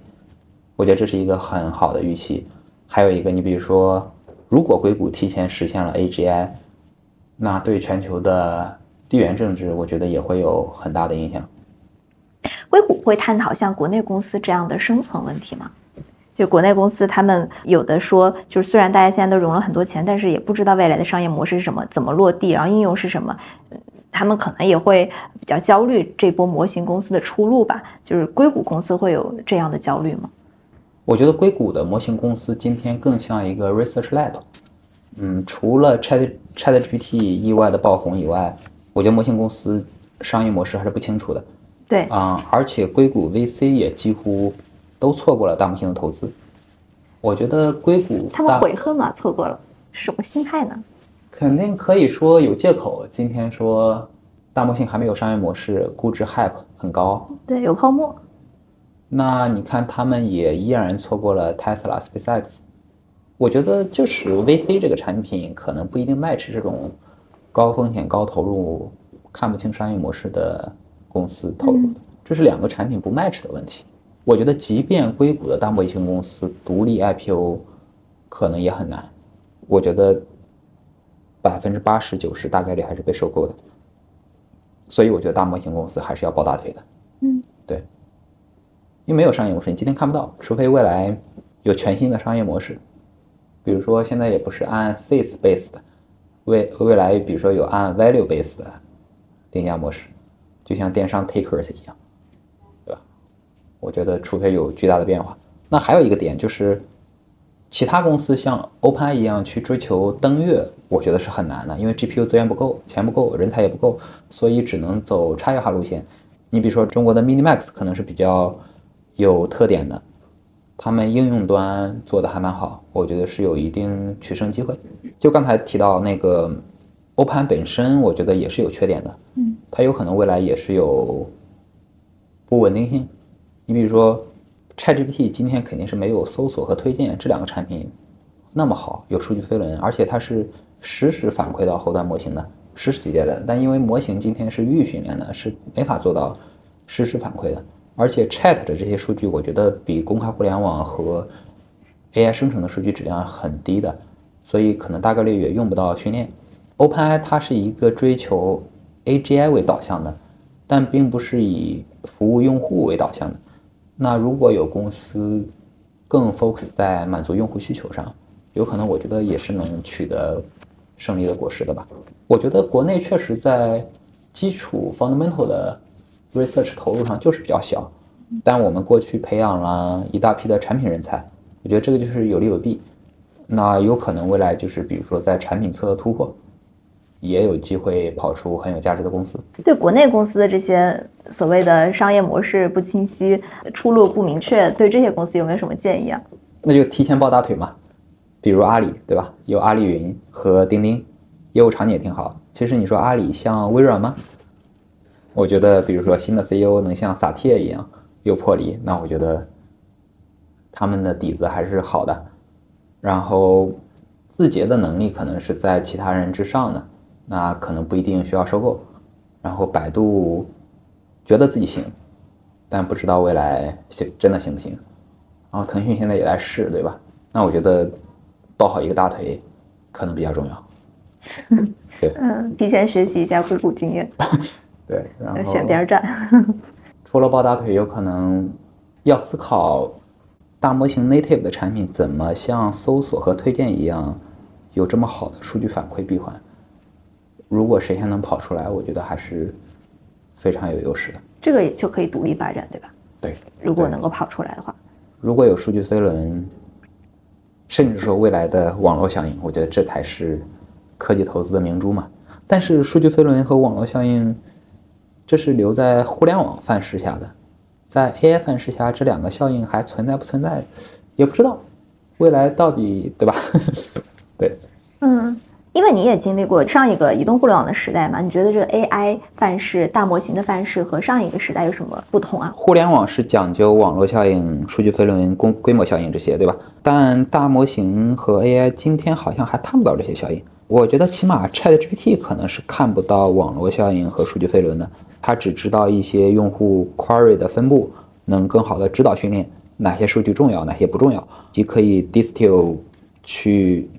我觉得这是一个很好的预期。还有一个，你比如说，如果硅谷提前实现了 AGI，那对全球的地缘政治，我觉得也会有很大的影响。硅谷会探讨像国内公司这样的生存问题吗？就国内公司，他们有的说，就是虽然大家现在都融了很多钱，但是也不知道未来的商业模式是什么，怎么落地，然后应用是什么。他们可能也会比较焦虑这波模型公司的出路吧？就是硅谷公司会有这样的焦虑吗？我觉得硅谷的模型公司今天更像一个 research lab。嗯，除了 Chat ChatGPT 意外的爆红以外，我觉得模型公司商业模式还是不清楚的。对啊，而且硅谷 VC 也几乎都错过了大模型的投资。我觉得硅谷他们悔恨吗？错过了，是什么心态呢？肯定可以说有借口。今天说大模型还没有商业模式，估值 hype 很高，对，有泡沫。那你看他们也依然错过了 Tesla、SpaceX。我觉得就是 VC 这个产品可能不一定 match 这种高风险高投入、看不清商业模式的公司投入的，这是两个产品不 match 的问题。我觉得即便硅谷的大模型公司独立 IPO，可能也很难。我觉得。百分之八十九十大概率还是被收购的，所以我觉得大模型公司还是要抱大腿的。嗯，对，因为没有商业模式，你今天看不到，除非未来有全新的商业模式，比如说现在也不是按 seats based 的，未未来比如说有按 value base 的定价模式，就像电商 takers 一样，对吧？我觉得除非有巨大的变化，那还有一个点就是。其他公司像 OpenAI 一样去追求登月，我觉得是很难的，因为 GPU 资源不够，钱不够，人才也不够，所以只能走差异化路线。你比如说中国的 MiniMax 可能是比较有特点的，他们应用端做的还蛮好，我觉得是有一定取胜机会。就刚才提到那个 OpenAI 本身，我觉得也是有缺点的，嗯，它有可能未来也是有不稳定性。你比如说。ChatGPT 今天肯定是没有搜索和推荐这两个产品那么好，有数据飞轮，而且它是实时反馈到后端模型的，实时迭代的。但因为模型今天是预训练的，是没法做到实时反馈的。而且 Chat 的这些数据，我觉得比公开互联网和 AI 生成的数据质量很低的，所以可能大概率也用不到训练。OpenAI 它是一个追求 AGI 为导向的，但并不是以服务用户为导向的。那如果有公司更 focus 在满足用户需求上，有可能我觉得也是能取得胜利的果实的吧。我觉得国内确实在基础 fundamental 的 research 投入上就是比较小，但我们过去培养了一大批的产品人才，我觉得这个就是有利有弊。那有可能未来就是比如说在产品侧突破。也有机会跑出很有价值的公司。对国内公司的这些所谓的商业模式不清晰、出路不明确，对这些公司有没有什么建议啊？那就提前抱大腿嘛，比如阿里，对吧？有阿里云和钉钉，业务场景也挺好。其实你说阿里像微软吗？我觉得，比如说新的 CEO 能像萨提亚一样又破例，那我觉得他们的底子还是好的。然后字节的能力可能是在其他人之上的。那可能不一定需要收购，然后百度觉得自己行，但不知道未来行真的行不行。然后腾讯现在也在试，对吧？那我觉得抱好一个大腿可能比较重要。对，嗯，提前学习一下硅谷经验。对，然后选边站。除了抱大腿，有可能要思考大模型 native 的产品怎么像搜索和推荐一样有这么好的数据反馈闭环。如果谁先能跑出来，我觉得还是非常有优势的。这个也就可以独立发展，对吧？对，如果能够跑出来的话，如果有数据飞轮，甚至说未来的网络效应，我觉得这才是科技投资的明珠嘛。但是数据飞轮和网络效应，这是留在互联网范式下的，在 AI 范式下，这两个效应还存在不存在，也不知道。未来到底对吧？对，嗯，因为你也经历过上一个移动互联网的时代嘛，你觉得这个 AI 范式、大模型的范式和上一个时代有什么不同啊？互联网是讲究网络效应、数据飞轮、规规模效应这些，对吧？但大模型和 AI 今天好像还看不到这些效应。我觉得起码 ChatGPT 可能是看不到网络效应和数据飞轮的，它只知道一些用户 query 的分布，能更好的指导训练哪些数据重要，哪些不重要，即可以 distill 去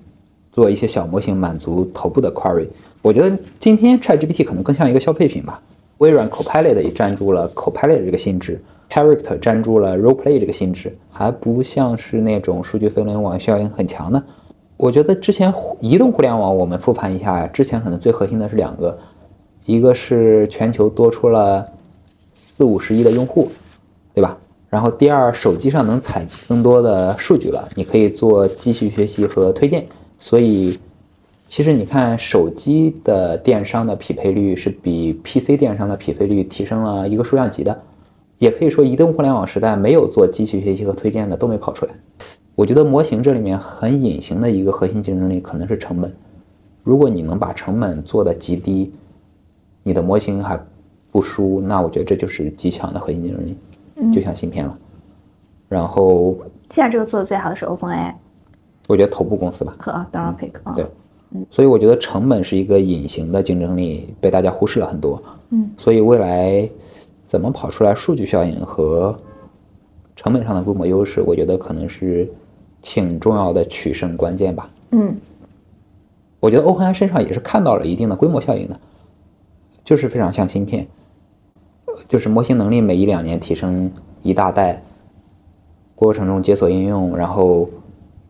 做一些小模型满足头部的 query。我觉得今天 ChatGPT 可能更像一个消费品吧。微软 Copilot 也占住了 Copilot 这个性质，Character 占住了 Role Play 这个性质，还不像是那种数据飞轮网效应很强的。我觉得之前移动互联网，我们复盘一下，之前可能最核心的是两个，一个是全球多出了四五十亿的用户，对吧？然后第二，手机上能采集更多的数据了，你可以做机器学习和推荐。所以，其实你看手机的电商的匹配率是比 PC 电商的匹配率提升了一个数量级的。也可以说，移动互联网时代没有做机器学习和推荐的都没跑出来。我觉得模型这里面很隐形的一个核心竞争力可能是成本。如果你能把成本做得极低，你的模型还不输，那我觉得这就是极强的核心竞争力，就像芯片了。然后现在这个做的最好的是 OpenAI 我觉得头部公司吧，和 Anthropic 啊。对，所以我觉得成本是一个隐形的竞争力，被大家忽视了很多。嗯，所以未来怎么跑出来数据效应和成本上的规模优势，我觉得可能是挺重要的取胜关键吧。嗯我觉得 OpenAI 身上也是看到了一定的规模效应的，就是非常像芯片，就是模型能力每一两年提升一大代，过程中解锁应用，然后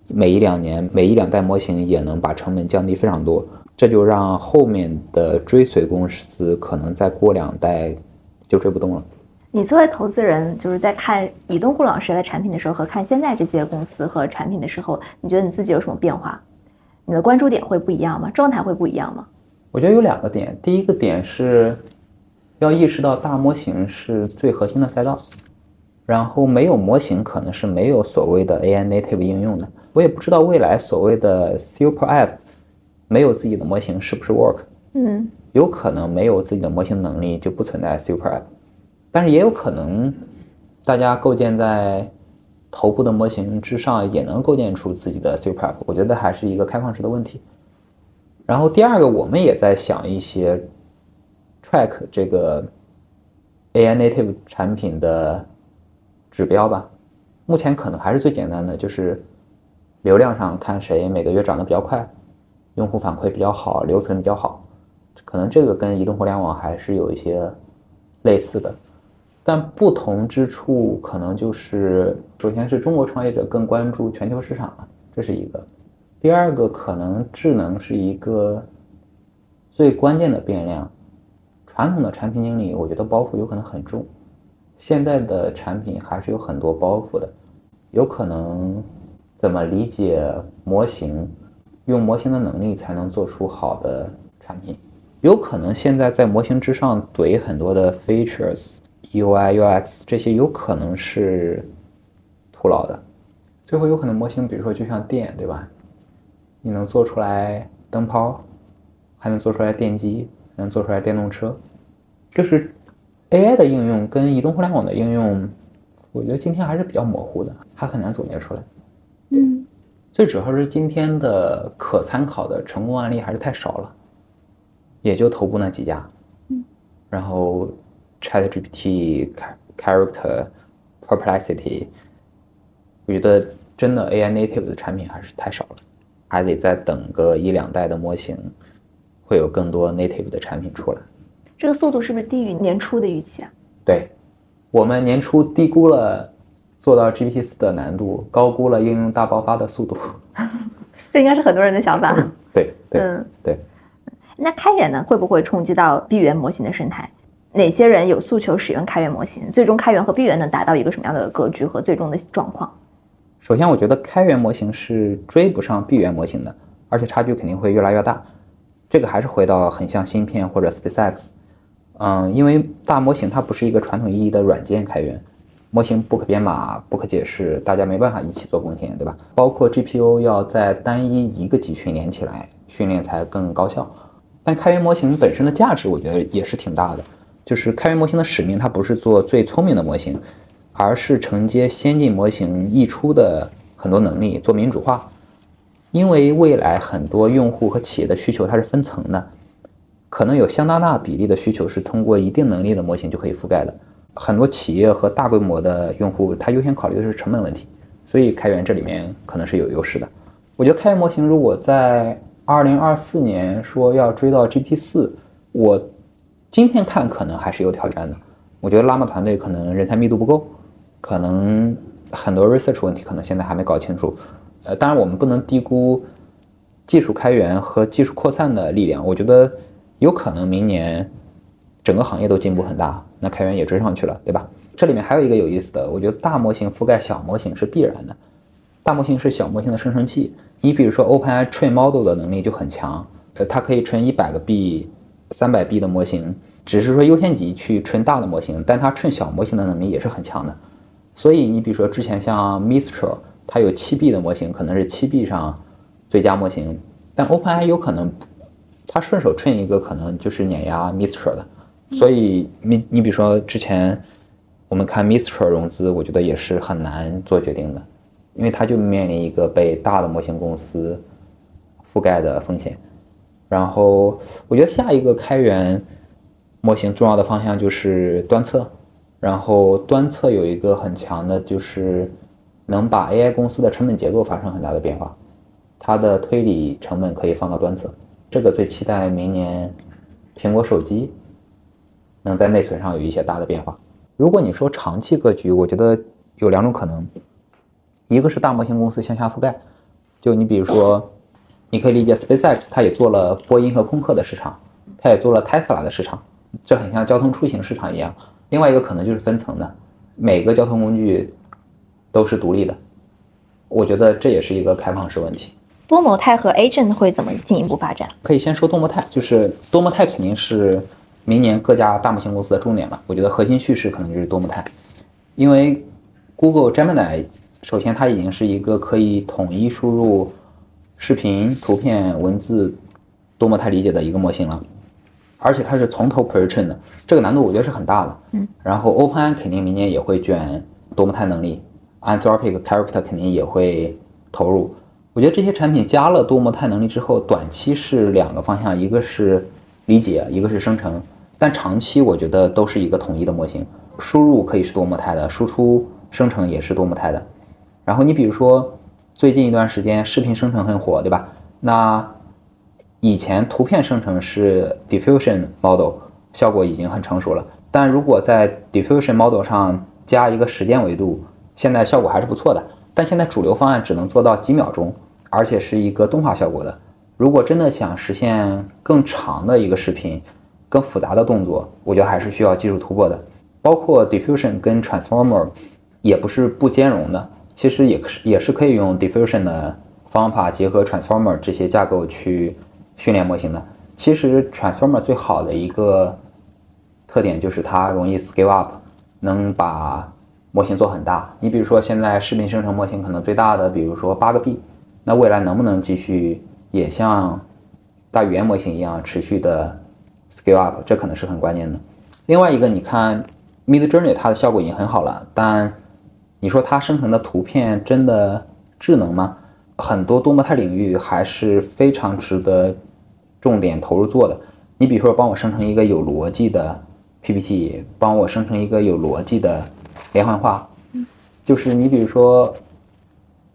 每一两年每一两代模型也能把成本降低非常多，这就让后面的追随公司可能再过两代就追不动了。你作为投资人，就是在看移动顾老师的产品的时候，和看现在这些公司和产品的时候，你觉得你自己有什么变化？你的关注点会不一样吗？状态会不一样吗？我觉得有两个点，第一个点是要意识到大模型是最核心的赛道，然后没有模型可能是没有所谓的 AI native 应用的。我也不知道未来所谓的 super app 没有自己的模型是不是 work，嗯有可能没有自己的模型能力就不存在 super app，但是也有可能大家构建在头部的模型之上也能构建出自己的 super app，我觉得还是一个开放式的问题。然后第二个，我们也在想一些 track 这个 AI native 产品的指标吧。目前可能还是最简单的，就是流量上看谁每个月涨得比较快，用户反馈比较好，留存比较好。可能这个跟移动互联网还是有一些类似的，但不同之处可能就是，首先是中国创业者更关注全球市场了，这是一个。第二个可能智能是一个最关键的变量，传统的产品经理我觉得包袱有可能很重，现在的产品还是有很多包袱的，有可能怎么理解模型，用模型的能力才能做出好的产品，有可能现在在模型之上怼很多的 features、UI、UX 这些有可能是徒劳的，最后有可能模型比如说就像电，对吧？你能做出来灯泡，还能做出来电机，能做出来电动车，就是 AI 的应用跟移动互联网的应用，我觉得今天还是比较模糊的，还很难总结出来。嗯最主要是今天的可参考的成功案例还是太少了，也就头部那几家。嗯，然后 ChatGPT、Character、Perplexity，我觉得真的 AI native 的产品还是太少了，还得再等个一两代的模型，会有更多 native 的产品出来。这个速度是不是低于年初的预期啊？对，我们年初低估了做到 GPT 四的难度，高估了应用大爆发的速度。这应该是很多人的想法。对对嗯，对。那开源呢，会不会冲击到闭源模型的生态？哪些人有诉求使用开源模型？最终开源和闭源能达到一个什么样的格局和最终的状况？首先，我觉得开源模型是追不上闭源模型的，而且差距肯定会越来越大。这个还是回到很像芯片或者 SpaceX，嗯，因为大模型它不是一个传统意义的软件开源，模型不可编码、不可解释，大家没办法一起做贡献，对吧？包括 GPU 要在单一一个集群连起来训练才更高效。但开源模型本身的价值，我觉得也是挺大的。就是开源模型的使命，它不是做最聪明的模型，而是承接先进模型溢出的很多能力，做民主化。因为未来很多用户和企业的需求它是分层的，可能有相当大比例的需求是通过一定能力的模型就可以覆盖的。很多企业和大规模的用户，他优先考虑的是成本问题，所以开源这里面可能是有优势的。我觉得开源模型如果在二零二四年说要追到 GPT 四，我今天看可能还是有挑战的。我觉得拉玛团队可能人才密度不够，可能很多 research 问题可能现在还没搞清楚。呃，当然我们不能低估技术开源和技术扩散的力量。我觉得有可能明年整个行业都进步很大，那开源也追上去了，对吧？这里面还有一个有意思的，我觉得大模型覆盖小模型是必然的。大模型是小模型的生成器，你比如说 OpenAI train model 的能力就很强，呃，它可以 train 一百个 B、三百 B 的模型，只是说优先级去训大的模型，但它训小模型的能力也是很强的。所以你比如说之前像 Mistral，它有七 B 的模型，可能是七 B 上最佳模型，但 OpenAI 有可能它顺手 train 一个，可能就是碾压 Mistral 的。所以你你比如说之前我们看 Mistral 融资，我觉得也是很难做决定的。因为它就面临一个被大的模型公司覆盖的风险，然后我觉得下一个开源模型重要的方向就是端测，然后端测有一个很强的就是能把 AI 公司的成本结构发生很大的变化，它的推理成本可以放到端侧，这个最期待明年苹果手机能在内存上有一些大的变化。如果你说长期格局，我觉得有两种可能。一个是大模型公司向下覆盖，就你比如说，你可以理解 SpaceX，它也做了波音和空客的市场，它也做了 Tesla 的市场，这很像交通出行市场一样。另外一个可能就是分层的，每个交通工具都是独立的。我觉得这也是一个开放式问题。多模态和 Agent 会怎么进一步发展？可以先说多模态，就是多模态肯定是明年各家大模型公司的重点了。我觉得核心叙事可能就是多模态，因为 Google Gemini。首先，它已经是一个可以统一输入视频、图片、文字多模态理解的一个模型了，而且它是从头 pretrain 的，这个难度我觉得是很大的。嗯。然后 OpenAI 肯定明年也会卷多模态能力，Anthropic Character 肯定也会投入。我觉得这些产品加了多模态能力之后，短期是两个方向，一个是理解，一个是生成。但长期我觉得都是一个统一的模型，输入可以是多模态的，输出生成也是多模态的。然后你比如说，最近一段时间视频生成很火，对吧？那以前图片生成是 diffusion model，效果已经很成熟了。但如果在 diffusion model 上加一个时间维度，现在效果还是不错的。但现在主流方案只能做到几秒钟，而且是一个动画效果的。如果真的想实现更长的一个视频、更复杂的动作，我觉得还是需要技术突破的。包括 diffusion 跟 transformer 也不是不兼容的。其实也是也是可以用 diffusion 的方法结合 transformer 这些架构去训练模型的。其实 transformer 最好的一个特点就是它容易 scale up，能把模型做很大。你比如说现在视频生成模型可能最大的，比如说八个 B，那未来能不能继续也像大语言模型一样持续的 scale up，这可能是很关键的。另外一个，你看 Midjourney 它的效果已经很好了，但你说它生成的图片真的智能吗？很多多模态领域还是非常值得重点投入做的。你比如说，帮我生成一个有逻辑的 PPT，帮我生成一个有逻辑的连环画。就是你比如说，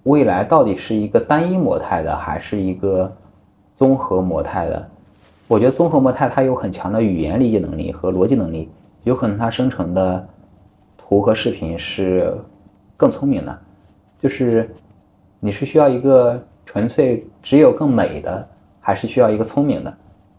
未来到底是一个单一模态的，还是一个综合模态的？我觉得综合模态它有很强的语言理解能力和逻辑能力，有可能它生成的。图和视频是更聪明的，就是你是需要一个纯粹只有更美的，还是需要一个聪明的？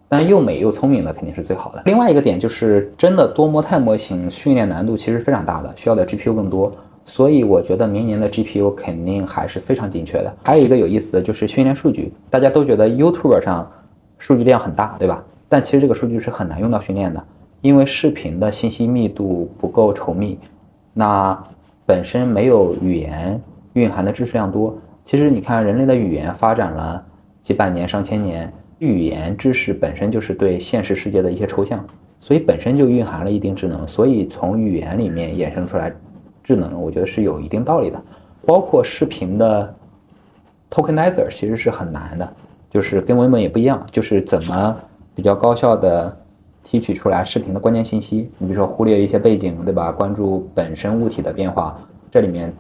但又美又聪明的肯定是最好的。另外一个点就是，真的多模态模型训练难度其实非常大的，需要的 GPU 更多。所以我觉得明年的 GPU 肯定还是非常紧缺的。还有一个有意思的就是训练数据，大家都觉得 YouTube 上数据量很大，对吧？但其实这个数据是很难用到训练的，因为视频的信息密度不够稠密，那本身没有语言蕴含的知识量多。其实你看，人类的语言发展了几百年、上千年。语言知识本身就是对现实世界的一些抽象，所以本身就蕴含了一定智能，所以从语言里面衍生出来智能，我觉得是有一定道理的。包括视频的 tokenizer 其实是很难的，就是跟文本也不一样，就是怎么比较高效的提取出来视频的关键信息。你比如说忽略一些背景，对吧？关注本身物体的变化，这里面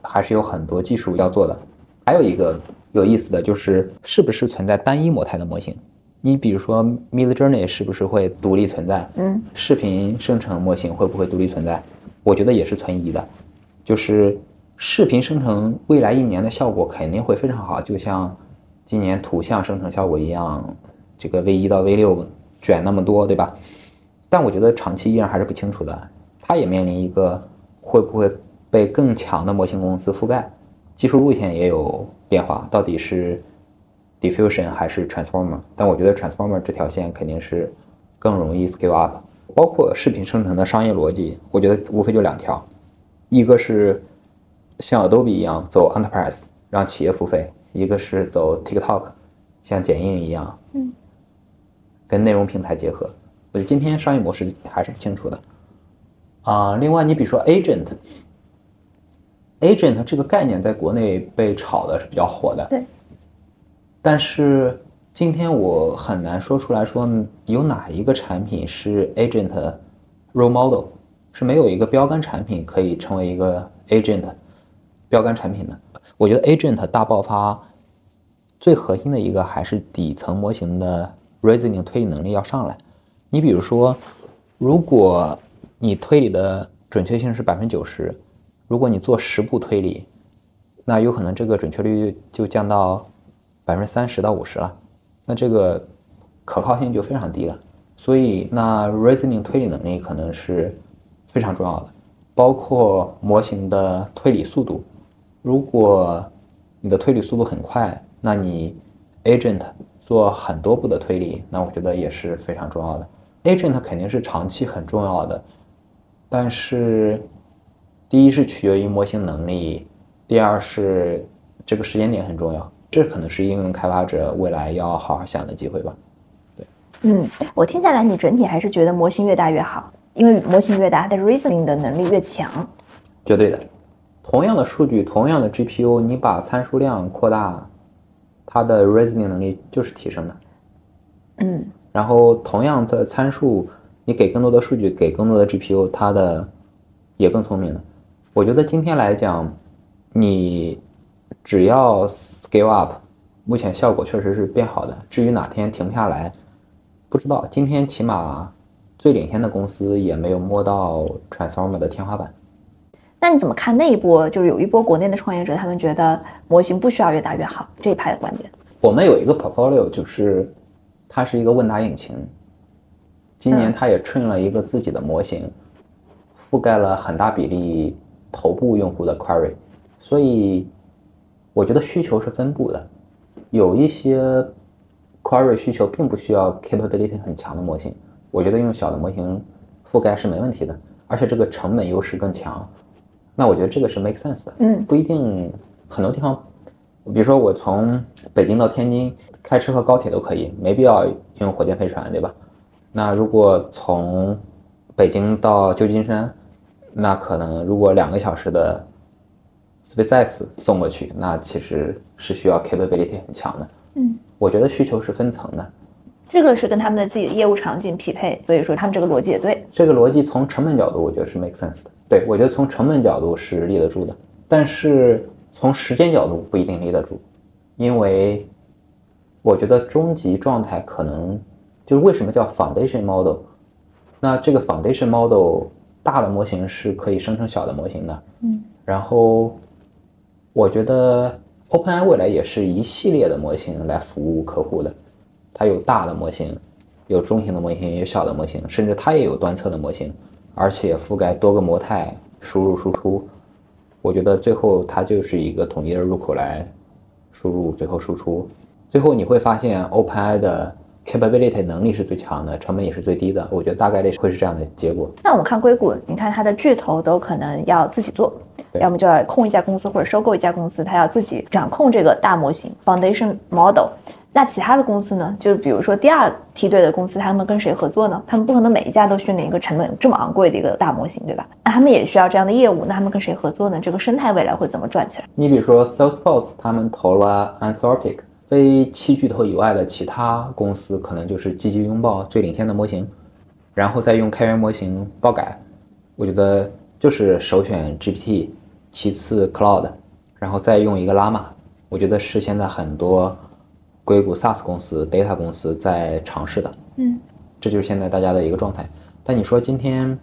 还是有很多技术要做的。还有一个。有意思的就是，是不是存在单一模态的模型？你比如说，Mid Journey 是不是会独立存在？嗯，视频生成模型会不会独立存在？我觉得也是存疑的。就是视频生成未来一年的效果肯定会非常好，就像今年图像生成效果一样，这个 V 一到 V 六卷那么多，对吧？但我觉得长期依然还是不清楚的。它也面临一个会不会被更强的模型公司覆盖？技术路线也有变化，到底是 diffusion 还是 transformer？但我觉得 transformer 这条线肯定是更容易 scale up。包括视频生成的商业逻辑，我觉得无非就两条，一个是像 Adobe 一样走 enterprise 让企业付费，一个是走 TikTok 像剪映一样，嗯，跟内容平台结合。我觉得今天商业模式还是不清楚的。啊，另外你比如说 agent。agent 这个概念在国内被炒的是比较火的，对。但是今天我很难说出来说有哪一个产品是 agent role model，是没有一个标杆产品可以成为一个 agent 标杆产品的。我觉得 agent 大爆发最核心的一个还是底层模型的 reasoning 推理能力要上来。你比如说，如果你推理的准确性是百分之九十。如果你做十步推理，那有可能这个准确率就降到百分之三十到五十了，那这个可靠性就非常低了。所以，那 reasoning 推理能力可能是非常重要的，包括模型的推理速度。如果你的推理速度很快，那你 agent 做很多步的推理，那我觉得也是非常重要的。agent 肯定是长期很重要的，但是。第一是取决于模型能力，第二是这个时间点很重要，这可能是应用开发者未来要好好想的机会吧。对，嗯，我听下来，你整体还是觉得模型越大越好，因为模型越大，它的 reasoning 的能力越强。绝对的，同样的数据，同样的 GPU，你把参数量扩大，它的 reasoning 能力就是提升的。嗯，然后同样的参数，你给更多的数据，给更多的 GPU，它的也更聪明了。我觉得今天来讲，你只要 scale up，目前效果确实是变好的。至于哪天停不下来，不知道。今天起码最领先的公司也没有摸到 transformer 的天花板。那你怎么看那一波？就是有一波国内的创业者，他们觉得模型不需要越大越好这一派的观点。我们有一个 portfolio，就是它是一个问答引擎，今年它也 train 了一个自己的模型，覆盖了很大比例。头部用户的 query，所以我觉得需求是分布的，有一些 query 需求并不需要 capability 很强的模型，我觉得用小的模型覆盖是没问题的，而且这个成本优势更强，那我觉得这个是 make sense 的，嗯，不一定很多地方，比如说我从北京到天津开车和高铁都可以，没必要用火箭飞船，对吧？那如果从北京到旧金山。那可能如果两个小时的 SpaceX 送过去，那其实是需要 capability 很强的。嗯，我觉得需求是分层的，这个是跟他们的自己的业务场景匹配，所以说他们这个逻辑也对。这个逻辑从成本角度，我觉得是 make sense 的。对我觉得从成本角度是立得住的，但是从时间角度不一定立得住，因为我觉得终极状态可能就是为什么叫 foundation model？那这个 foundation model。大的模型是可以生成小的模型的。嗯，然后我觉得 OpenAI 未来也是一系列的模型来服务客户的，它有大的模型，有中型的模型，有小的模型，甚至它也有端侧的模型，而且覆盖多个模态，输入输出。我觉得最后它就是一个统一的入口来输入，最后输出。最后你会发现 OpenAI 的 capability 能力是最强的，成本也是最低的。我觉得大概率会是这样的结果。那我们看硅谷，你看它的巨头都可能要自己做，要么就要控一家公司或者收购一家公司，它要自己掌控这个大模型 foundation model。那其他的公司呢？就是比如说第二梯队的公司，他们跟谁合作呢？他们不可能每一家都训练一个成本这么昂贵的一个大模型，对吧？那他们也需要这样的业务，那他们跟谁合作呢？这个生态未来会怎么转起来？你比如说 Salesforce，他们投了 Anthropic，非七巨头以外的其他公司可能就是积极拥抱最领先的模型，然后再用开源模型爆改。我觉得就是首选 GPT，其次 Cloud，然后再用一个 Llama。我觉得是现在很多硅谷 SaaS 公司、Data 公司在尝试的。嗯，这就是现在大家的一个状态。但你说今天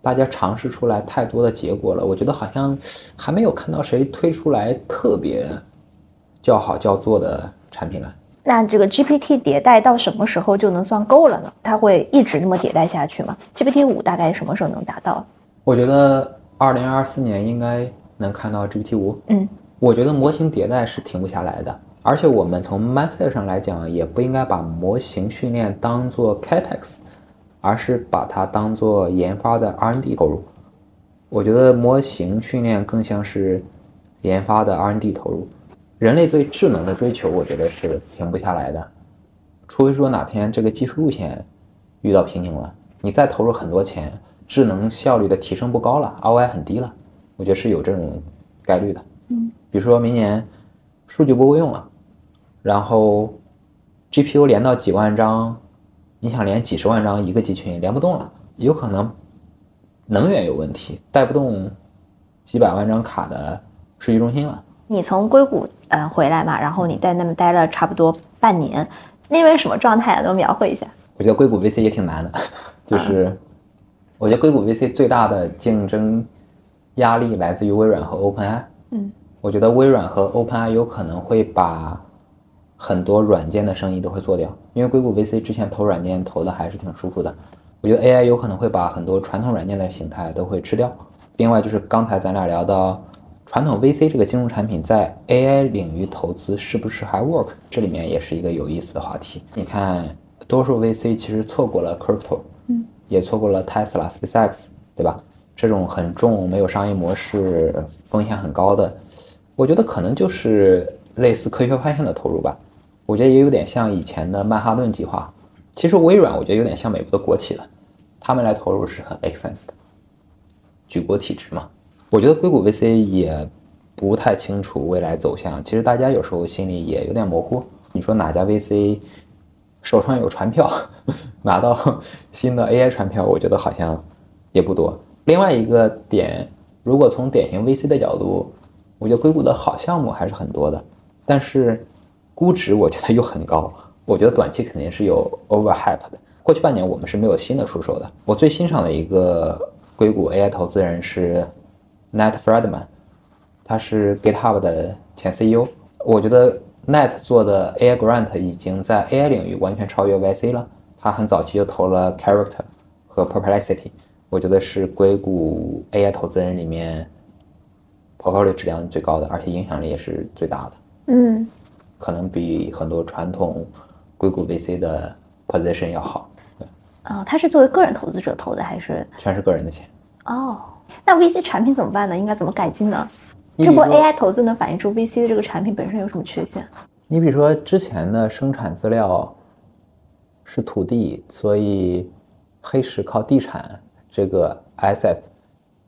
大家尝试出来太多的结果了，我觉得好像还没有看到谁推出来特别叫好叫座的产品了。那这个 GPT 迭代到什么时候就能算够了呢？它会一直那么迭代下去吗？GPT 五大概什么时候能达到？我觉得二零二四年应该能看到 GPT 五。嗯，我觉得模型迭代是停不下来的，而且我们从 mindset 上来讲，也不应该把模型训练当做 capex，而是把它当做研发的 R&D 投入。我觉得模型训练更像是研发的 R&D 投入。人类对智能的追求，我觉得是停不下来的，除非说哪天这个技术路线遇到瓶颈了，你再投入很多钱，智能效率的提升不高了，ROI 很低了，我觉得是有这种概率的。嗯，比如说明年数据不够用了，然后 GPU 连到几万张，你想连几十万张一个集群连不动了，有可能能源有问题，带不动几百万张卡的数据中心了。你从硅谷呃回来嘛，然后你在那边待了差不多半年，那边什么状态啊？都描绘一下。我觉得硅谷 VC 也挺难的，就是我觉得硅谷 VC 最大的竞争压力来自于微软和 OpenAI。嗯，我觉得微软和 OpenAI 有可能会把很多软件的生意都会做掉，因为硅谷 VC 之前投软件投的还是挺舒服的。我觉得 AI 有可能会把很多传统软件的形态都会吃掉。另外就是刚才咱俩聊到传统 VC 这个金融产品在 AI 领域投资是不是还 work？这里面也是一个有意思的话题。你看，多数 VC 其实错过了 crypto，嗯，也错过了 Tesla、SpaceX，对吧？这种很重、没有商业模式、风险很高的，我觉得可能就是类似科学发现的投入吧。我觉得也有点像以前的曼哈顿计划。其实微软我觉得有点像美国的国企了，他们来投入是很 make sense 的，举国体制嘛。我觉得硅谷 VC 也不太清楚未来走向，其实大家有时候心里也有点模糊。你说哪家 VC 手上有传票，拿到新的 AI 传票，我觉得好像也不多。另外一个点，如果从典型 VC 的角度，我觉得硅谷的好项目还是很多的，但是估值我觉得又很高。我觉得短期肯定是有 overhype 的。过去半年我们是没有新的出手的。我最欣赏的一个硅谷 AI 投资人是 Nat Friedman，他是 GitHub 的前 CEO。我觉得 Nat 做的 AI Grant 已经在 AI 领域完全超越 YC 了。他很早期就投了 Character 和 Perplexity，我觉得是硅谷 AI 投资人里面 portfolio 质量最高的，而且影响力也是最大的。嗯，可能比很多传统硅谷 VC 的 position 要好，哦，他是作为个人投资者投的还是？全是个人的钱。哦，那 VC 产品怎么办呢？应该怎么改进呢？这波 AI 投资能反映出 VC 的这个产品本身有什么缺陷？你比如说之前的生产资料是土地，所以黑石靠地产这个 asset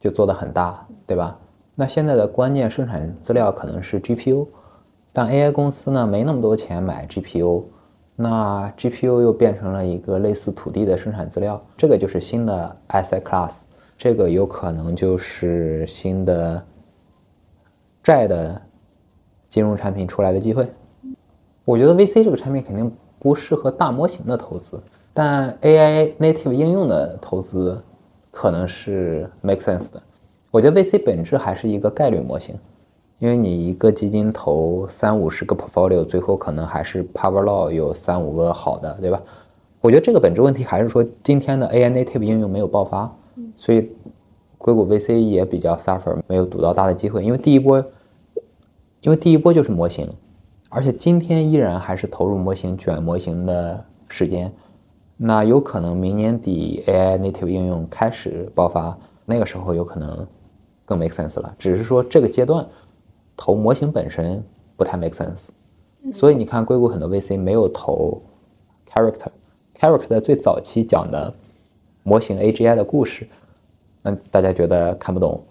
就做得很大，对吧？那现在的关键生产资料可能是 GPU，但 AI 公司呢没那么多钱买 GPU，那 GPU 又变成了一个类似土地的生产资料，这个就是新的 asset class，这个有可能就是新的债的金融产品出来的机会。我觉得 VC 这个产品肯定不适合大模型的投资，但 AI native 应用的投资可能是 make sense 的。我觉得 VC 本质还是一个概率模型，因为你一个基金投三五十个 portfolio，最后可能还是 power law 有三五个好的，对吧？我觉得这个本质问题还是说今天的 AI native 应用没有爆发，所以硅谷 VC 也比较 suffer，没有赌到大的机会，因为第一波，因为第一波就是模型，而且今天依然还是投入模型卷模型的时间。那有可能明年底 AI native 应用开始爆发，那个时候有可能更 make sense 了。只是说这个阶段投模型本身不太 make sense，所以你看硅谷很多 VC 没有投 character，character 最早期讲的模型 AGI 的故事，那大家觉得看不懂。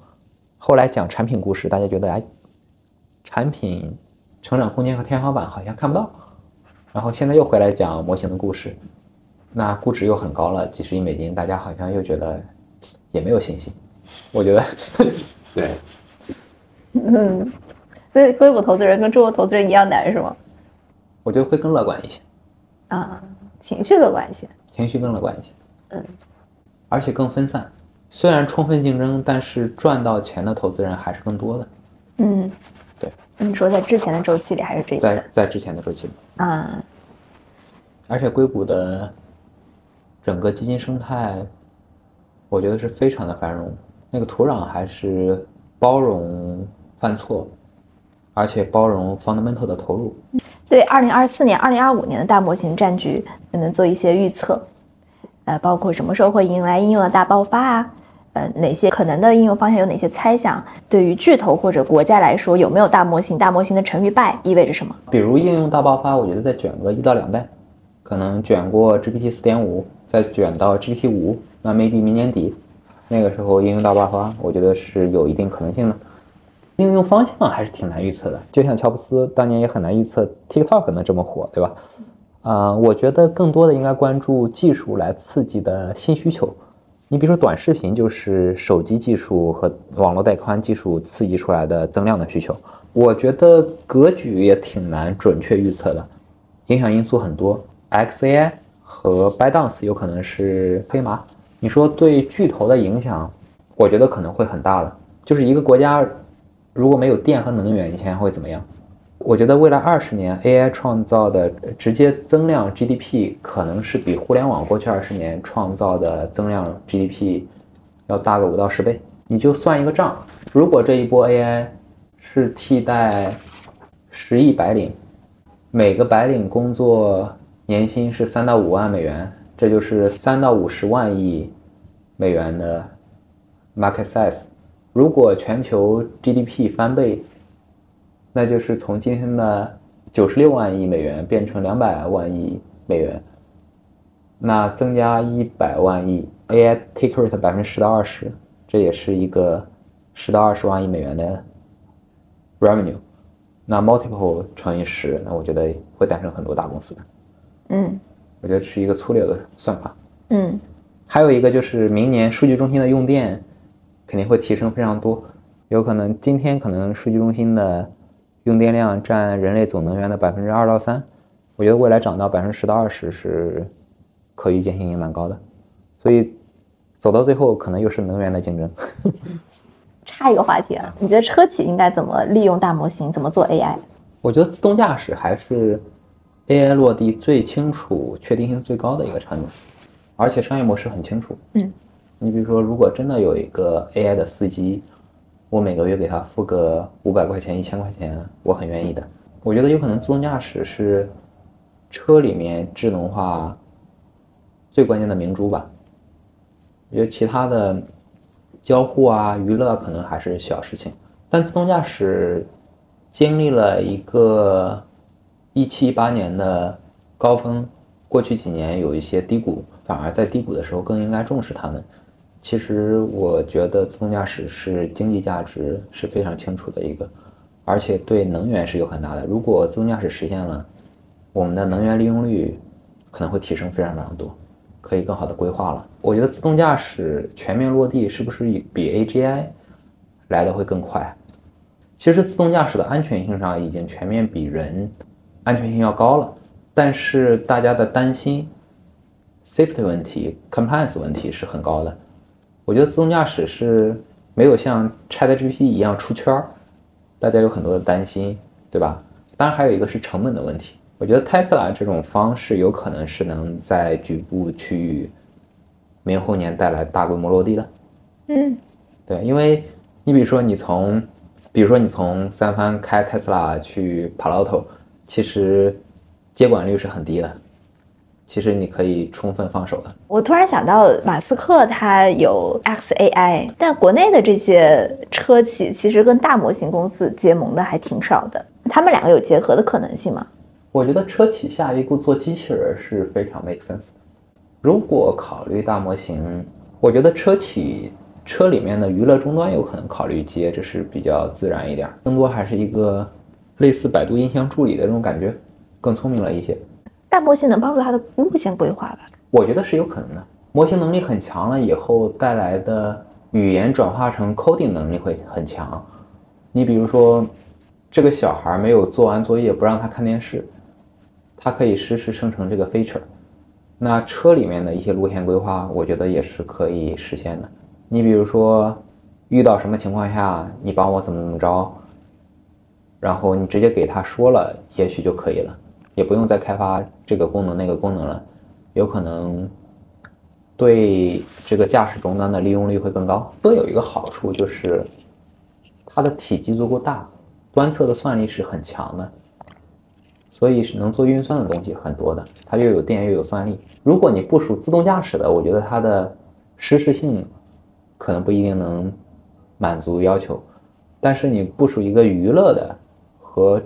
后来讲产品故事，大家觉得哎，产品成长空间和天花板好像看不到。然后现在又回来讲模型的故事。那估值又很高了，几十亿美金，大家好像又觉得也没有信心。我觉得，对，嗯，所以硅谷投资人跟中国投资人一样难是吗？我觉得会更乐观一些。啊，情绪乐观一些。情绪更乐观一些。嗯，而且更分散。虽然充分竞争，但是赚到钱的投资人还是更多的。嗯，对。你说在之前的周期里还是这次？在在之前的周期里。啊。而且硅谷的。整个基金生态，我觉得是非常的繁荣。那个土壤还是包容犯错，而且包容 fundamental 的投入。对，二零二四年、二零二五年的大模型战局，能做一些预测？呃，包括什么时候会迎来应用的大爆发啊？呃，哪些可能的应用方向有哪些猜想？对于巨头或者国家来说，有没有大模型？大模型的成与败意味着什么？比如应用大爆发，我觉得再卷个一到两代，可能卷过 GPT 四点五。再卷到 GPT 五，那 maybe 明年底，那个时候应用大爆发，我觉得是有一定可能性的。应用方向还是挺难预测的，就像乔布斯当年也很难预测 TikTok 能这么火，对吧？啊，我觉得更多的应该关注技术来刺激的新需求。你比如说短视频，就是手机技术和网络带宽技术刺激出来的增量的需求。我觉得格局也挺难准确预测的，影响因素很多，XAI。和 Bydance 有可能是黑马。你说对巨头的影响，我觉得可能会很大的。就是一个国家如果没有电和能源，你想想会怎么样？我觉得未来二十年 AI 创造的直接增量 GDP 可能是比互联网过去二十年创造的增量 GDP 要大个五到十倍。你就算一个账，如果这一波 AI 是替代十亿白领，每个白领工作。年薪是三到五万美元，这就是三到五十万亿美元的 market size。如果全球 GDP 翻倍，那就是从今天的九十六万亿美元变成两百万亿美元，那增加一百万亿 AI take rate 百分之十到二十，这也是一个十到二十万亿美元的 revenue。那 multiple 乘以十，那我觉得会诞生很多大公司的。嗯，我觉得是一个粗略的算法。嗯，还有一个就是明年数据中心的用电肯定会提升非常多，有可能今天可能数据中心的用电量占人类总能源的百分之二到三，我觉得未来涨到百分之十到二十是可预见性也蛮高的，所以走到最后可能又是能源的竞争。差一个话题啊，你觉得车企应该怎么利用大模型，怎么做 AI？我觉得自动驾驶还是。AI 落地最清楚、确定性最高的一个场景，而且商业模式很清楚。嗯，你比如说，如果真的有一个 AI 的司机，我每个月给他付个五百块钱、一千块钱，我很愿意的。我觉得有可能自动驾驶是车里面智能化最关键的明珠吧。我觉得其他的交互啊、娱乐可能还是小事情，但自动驾驶经历了一个。一七一八年的高峰，过去几年有一些低谷，反而在低谷的时候更应该重视它们。其实我觉得自动驾驶是经济价值是非常清楚的一个，而且对能源是有很大的。如果自动驾驶实现了，我们的能源利用率可能会提升非常非常多，可以更好的规划了。我觉得自动驾驶全面落地是不是比 AGI 来的会更快？其实自动驾驶的安全性上已经全面比人。安全性要高了，但是大家的担心，safety 问题、compliance 问题是很高的。我觉得自动驾驶是没有像 ChatGPT 一样出圈儿，大家有很多的担心，对吧？当然还有一个是成本的问题。我觉得 Tesla 这种方式有可能是能在局部区域明后年带来大规模落地的。嗯，对，因为你比如说你从，比如说你从三藩开 Tesla 去 Palo Alto，其实接管率是很低的。其实你可以充分放手的。我突然想到，马斯克他有 xAI，但国内的这些车企其实跟大模型公司结盟的还挺少的。他们两个有结合的可能性吗？我觉得车企下一步做机器人是非常 make sense 的。如果考虑大模型，我觉得车企车里面的娱乐终端有可能考虑接，这是比较自然一点。更多还是一个类似百度音箱助理的这种感觉，更聪明了一些。大模型能帮助它的路线规划吧？我觉得是有可能的。模型能力很强了以后，带来的语言转化成 coding 能力会很强。你比如说，这个小孩没有做完作业，不让他看电视。它可以实时生成这个 feature，那车里面的一些路线规划，我觉得也是可以实现的。你比如说，遇到什么情况下，你帮我怎么怎么着，然后你直接给他说了，也许就可以了，也不用再开发这个功能那个功能了，有可能对这个驾驶终端的利用率会更高。都有一个好处就是，它的体积足够大，端侧的算力是很强的。所以是能做运算的东西很多的，它又有电又有算力。如果你部署自动驾驶的，我觉得它的实时性可能不一定能满足要求，但是你部署一个娱乐的和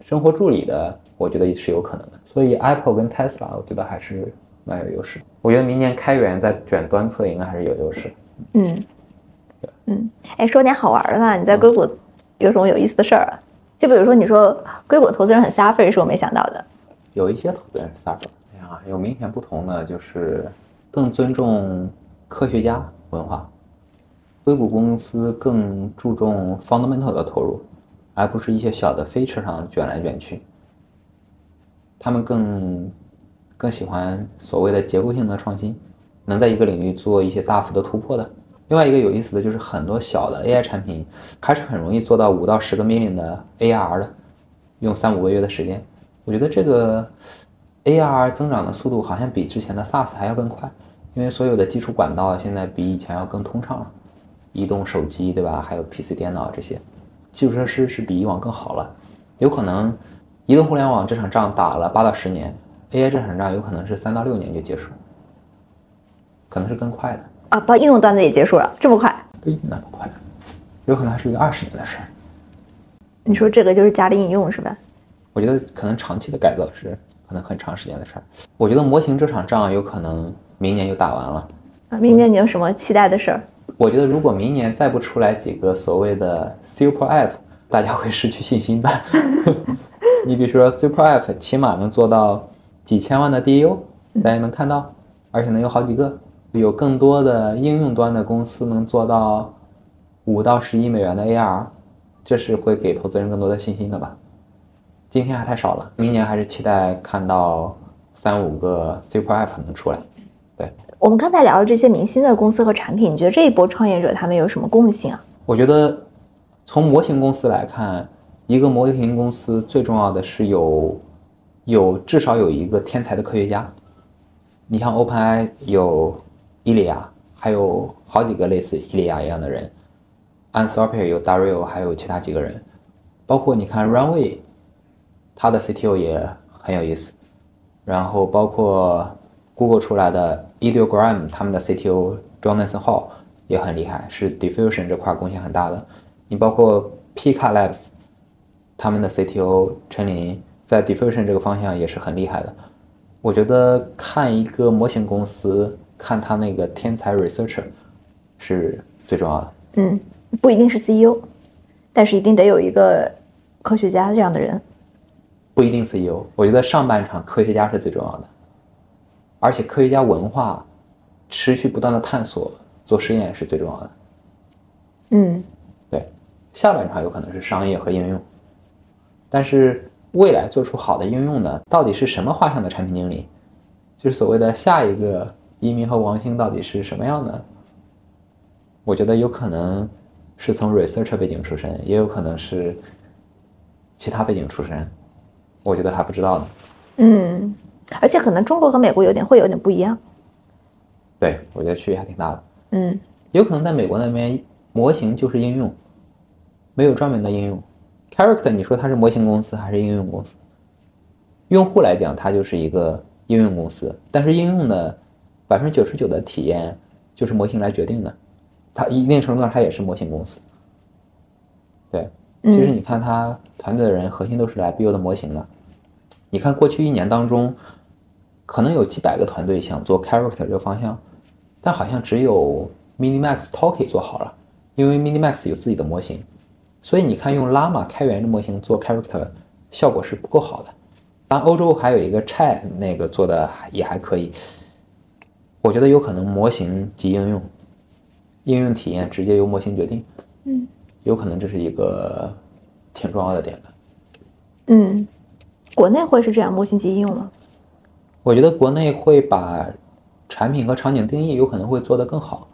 生活助理的，我觉得也是有可能的。所以 Apple 跟 Tesla 我觉得还是蛮有优势。我觉得明年开源在卷端侧应该还是有优势。嗯，嗯，哎，说点好玩的吧，你在硅谷有什么有意思的事儿啊？就比如说，你说硅谷投资人很 suffer，是我没想到的。有一些投资人 suffer，哎呀，有明显不同的就是更尊重科学家文化。硅谷公司更注重 fundamental 的投入，而不是一些小的 feature 上卷来卷去。他们更更喜欢所谓的结构性的创新，能在一个领域做一些大幅的突破的。另外一个有意思的就是，很多小的 AI 产品还是很容易做到五到十个 million 的 AR 的，用三五个月的时间。我觉得这个 AR 增长的速度好像比之前的 SaaS 还要更快，因为所有的基础管道现在比以前要更通畅了，移动手机对吧？还有 PC 电脑这些基础设施是比以往更好了。有可能移动互联网这场仗打了八到十年，AI 这场仗有可能是三到六年就结束，可能是更快的。啊，把应用端的也结束了，这么快？不一定那么快，有可能还是一个二十年的事儿。你说这个就是家里应用是吧？我觉得可能长期的改造是可能很长时间的事儿。我觉得模型这场仗有可能明年就打完了。啊，明年你有什么期待的事儿？我觉得如果明年再不出来几个所谓的 Super App，大家会失去信心的。你比如说 Super App，起码能做到几千万的 DAU，大家能看到，而且能有好几个。有更多的应用端的公司能做到五到十亿美元的 AR，这是会给投资人更多的信心的吧？今天还太少了，明年还是期待看到三五个 Super App 能出来。对我们刚才聊的这些明星的公司和产品，你觉得这一波创业者他们有什么共性啊？我觉得从模型公司来看，一个模型公司最重要的是有有至少有一个天才的科学家。你像 OpenAI 有。伊利亚还有好几个类似伊利亚一样的人，Anthropic 有 Dario，还有其他几个人，包括你看 Runway，他的 CTO 也很有意思，然后包括 Google 出来的 Ideogram，他们的 CTO Jonathan Hall 也很厉害，是 Diffusion 这块贡献很大的。你包括 Pika Labs，他们的 CTO 陈林在 Diffusion 这个方向也是很厉害的。我觉得看一个模型公司。看他那个天才 researcher 是最重要的。嗯，不一定是 CEO，但是一定得有一个科学家这样的人。不一定 CEO，我觉得上半场科学家是最重要的，而且科学家文化持续不断的探索做实验是最重要的。嗯，对，下半场有可能是商业和应用，但是未来做出好的应用的到底是什么画像的产品经理，就是所谓的下一个。移民和王兴到底是什么样的？我觉得有可能是从 researcher 背景出身，也有可能是其他背景出身，我觉得还不知道呢。嗯，而且可能中国和美国有点会有点不一样。对，我觉得区别还挺大的。嗯有可能在美国那边，模型就是应用，没有专门的应用。Character，你说它是模型公司还是应用公司？用户来讲，它就是一个应用公司，但是应用的百分之九十九的体验就是模型来决定的。它一定程度上，它也是模型公司。对，其实你看它团队的人核心都是来 build 模型的。你看过去一年当中，可能有几百个团队想做 Character 这个方向，但好像只有 Minimax Talkie 做好了，因为 Minimax 有自己的模型，所以你看用 Llama 开源的模型做 Character 效果是不够好的。当，欧洲还有一个 Chat 那个做的也还可以，我觉得有可能模型及应用，应用体验直接由模型决定，嗯有可能这是一个挺重要的点的。嗯，国内会是这样模型及应用吗？我觉得国内会把产品和场景定义有可能会做得更好，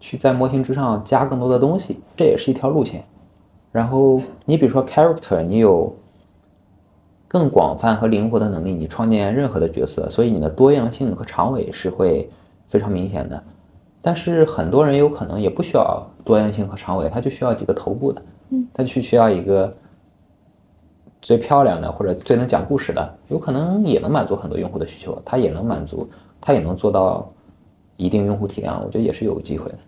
去在模型之上加更多的东西，这也是一条路线。然后你比如说 character，你有更广泛和灵活的能力，你创建任何的角色，所以你的多样性和长尾是会非常明显的。但是很多人有可能也不需要多样性和长尾，他就需要几个头部的，嗯，他就需要一个最漂亮的或者最能讲故事的，有可能也能满足很多用户的需求，他也能满足，他也能做到一定用户体量，我觉得也是有机会的。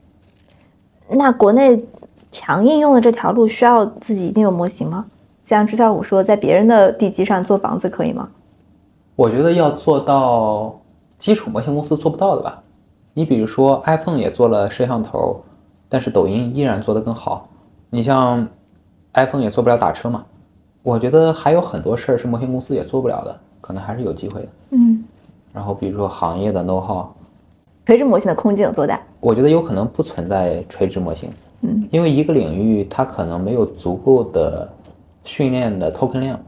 那国内强应用的这条路需要自己一定有模型吗？像朱小五说，在别人的地基上做房子可以吗？我觉得要做到基础模型公司做不到的吧。你比如说 iPhone 也做了摄像头，但是抖音依然做得更好。你像 iPhone 也做不了打车嘛。我觉得还有很多事儿是模型公司也做不了的，可能还是有机会的。嗯，然后比如说行业的 know how，垂直模型的空间有多大？我觉得有可能不存在垂直模型，嗯，因为一个领域它可能没有足够的训练的 token 量，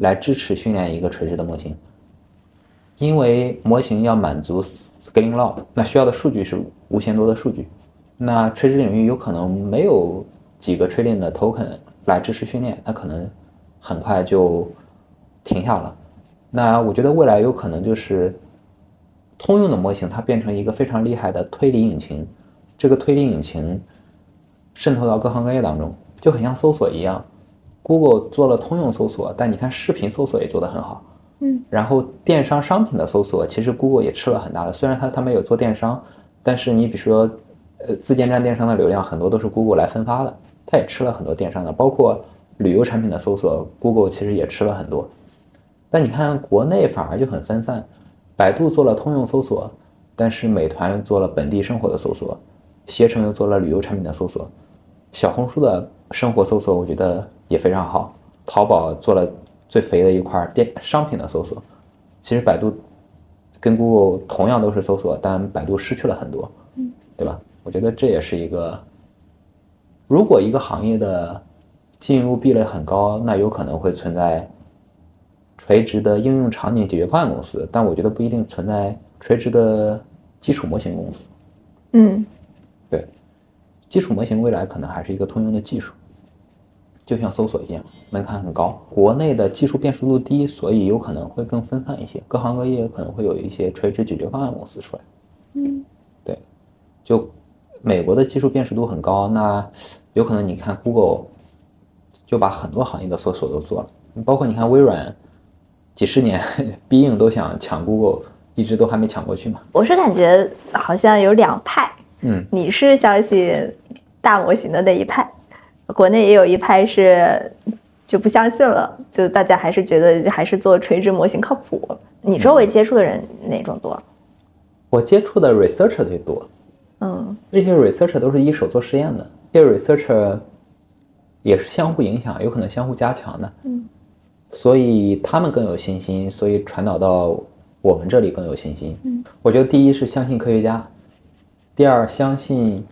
来支持训练一个垂直的模型。因为模型要满足 scaling law，那需要的数据是无限多的数据。那垂直领域有可能没有几个 trillion 的 token 来支持训练，那可能很快就停下了。那我觉得未来有可能就是通用的模型，它变成一个非常厉害的推理引擎，这个推理引擎渗透到各行各业当中，就很像搜索一样。Google 做了通用搜索，但你看视频搜索也做得很好。嗯，然后电商商品的搜索，其实 Google 也吃了很大的，虽然它它没有做电商，但是你比如说，呃，自建站电商的流量很多都是 Google 来分发的，它也吃了很多电商的，包括旅游产品的搜索，Google 其实也吃了很多。但你看国内反而就很分散，百度做了通用搜索，但是美团又做了本地生活的搜索，携程又做了旅游产品的搜索，小红书的生活搜索我觉得也非常好，淘宝做了。最肥的一块电商品的搜索，其实百度跟 Google 同样都是搜索，但百度失去了很多，嗯，对吧？我觉得这也是一个，如果一个行业的进入壁垒很高，那有可能会存在垂直的应用场景解决方案公司，但我觉得不一定存在垂直的基础模型公司。嗯，对，基础模型未来可能还是一个通用的技术。就像搜索一样，门槛很高。国内的技术辨识度低，所以有可能会更分散一些，各行各业可能会有一些垂直解决方案公司出来。嗯，对。就美国的技术辨识度很高，那有可能你看 Google 就把很多行业的搜索都做了，包括你看微软，几十年 必应都想抢 Google，一直都还没抢过去嘛。我是感觉好像有两派，嗯，你是相信大模型的那一派。国内也有一派是就不相信了，就大家还是觉得还是做垂直模型靠谱。你周围接触的人哪种多？我接触的 researcher 最多，嗯，这些 researcher 都是一手做实验的，这些 researcher 也是相互影响，有可能相互加强的，嗯，所以他们更有信心，所以传导到我们这里更有信心。嗯，我觉得第一是相信科学家，第二相信。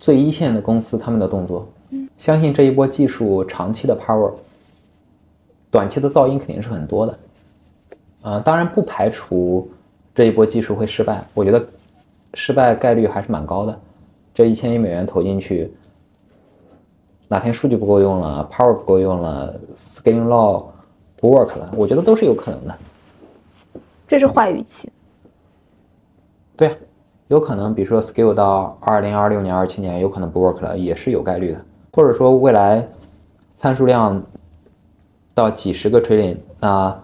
最一线的公司他们的动作，相信这一波技术长期的 power，短期的噪音肯定是很多的，呃，当然不排除这一波技术会失败，我觉得失败概率还是蛮高的，这一千亿美元投进去，哪天数据不够用了，power 不够用了，scaling law 不 work 了，我觉得都是有可能的。这是坏预期。对啊，有可能，比如说 scale 到二零二六年、二七年，有可能不 work 了，也是有概率的。或者说未来参数量到几十个 trillion，那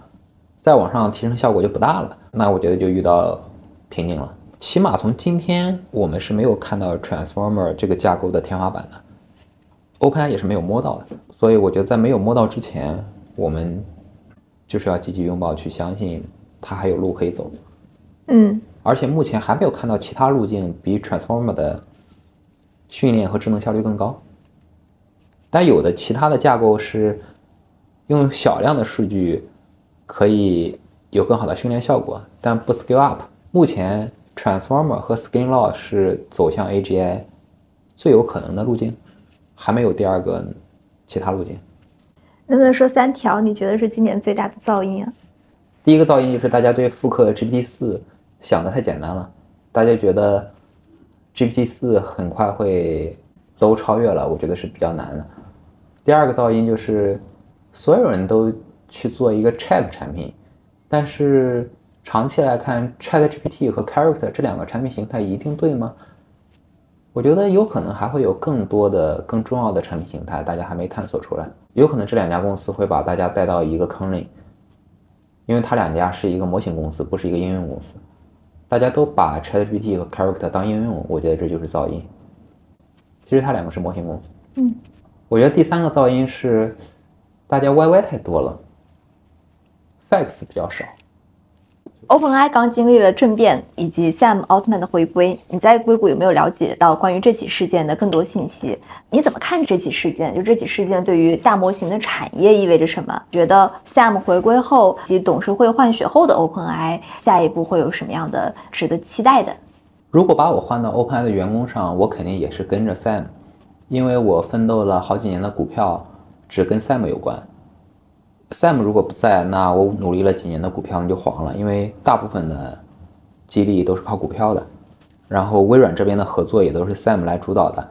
再往上提升效果就不大了，那我觉得就遇到瓶颈了。起码从今天我们是没有看到 transformer 这个架构的天花板的，OpenAI 也是没有摸到的。所以我觉得在没有摸到之前，我们就是要积极拥抱，去相信它还有路可以走。嗯，而且目前还没有看到其他路径比 transformer 的训练和智能效率更高。但有的其他的架构是用小量的数据可以有更好的训练效果，但不 scale up。目前 transformer 和 scaling law 是走向 AGI 最有可能的路径，还没有第二个其他路径。能不能说三条你觉得是今年最大的噪音啊？第一个噪音就是大家对复刻 GPT 四想的太简单了，大家觉得 GPT 四很快会都超越了，我觉得是比较难的。第二个噪音就是所有人都去做一个 Chat 产品，但是长期来看，Chat GPT 和 Character 这两个产品形态一定对吗？我觉得有可能还会有更多的、更重要的产品形态，大家还没探索出来。有可能这两家公司会把大家带到一个坑里，因为它两家是一个模型公司，不是一个应用公司。大家都把 Chat GPT 和 Character 当应用，我觉得这就是噪音。其实它两个是模型公司。嗯。我觉得第三个噪音是，大家 YY 太多了，Facts 比较少。OpenAI 刚经历了政变以及 Sam Altman 的回归，你在硅谷有没有了解到关于这起事件的更多信息？你怎么看这起事件？就这起事件对于大模型的产业意味着什么？觉得 Sam 回归后及董事会换血后的 OpenAI 下一步会有什么样的值得期待的？如果把我换到 OpenAI 的员工上，我肯定也是跟着 Sam。因为我奋斗了好几年的股票只跟 Sam 有关，Sam 如果不在，那我努力了几年的股票那就黄了。因为大部分的激励都是靠股票的，然后微软这边的合作也都是 Sam 来主导的。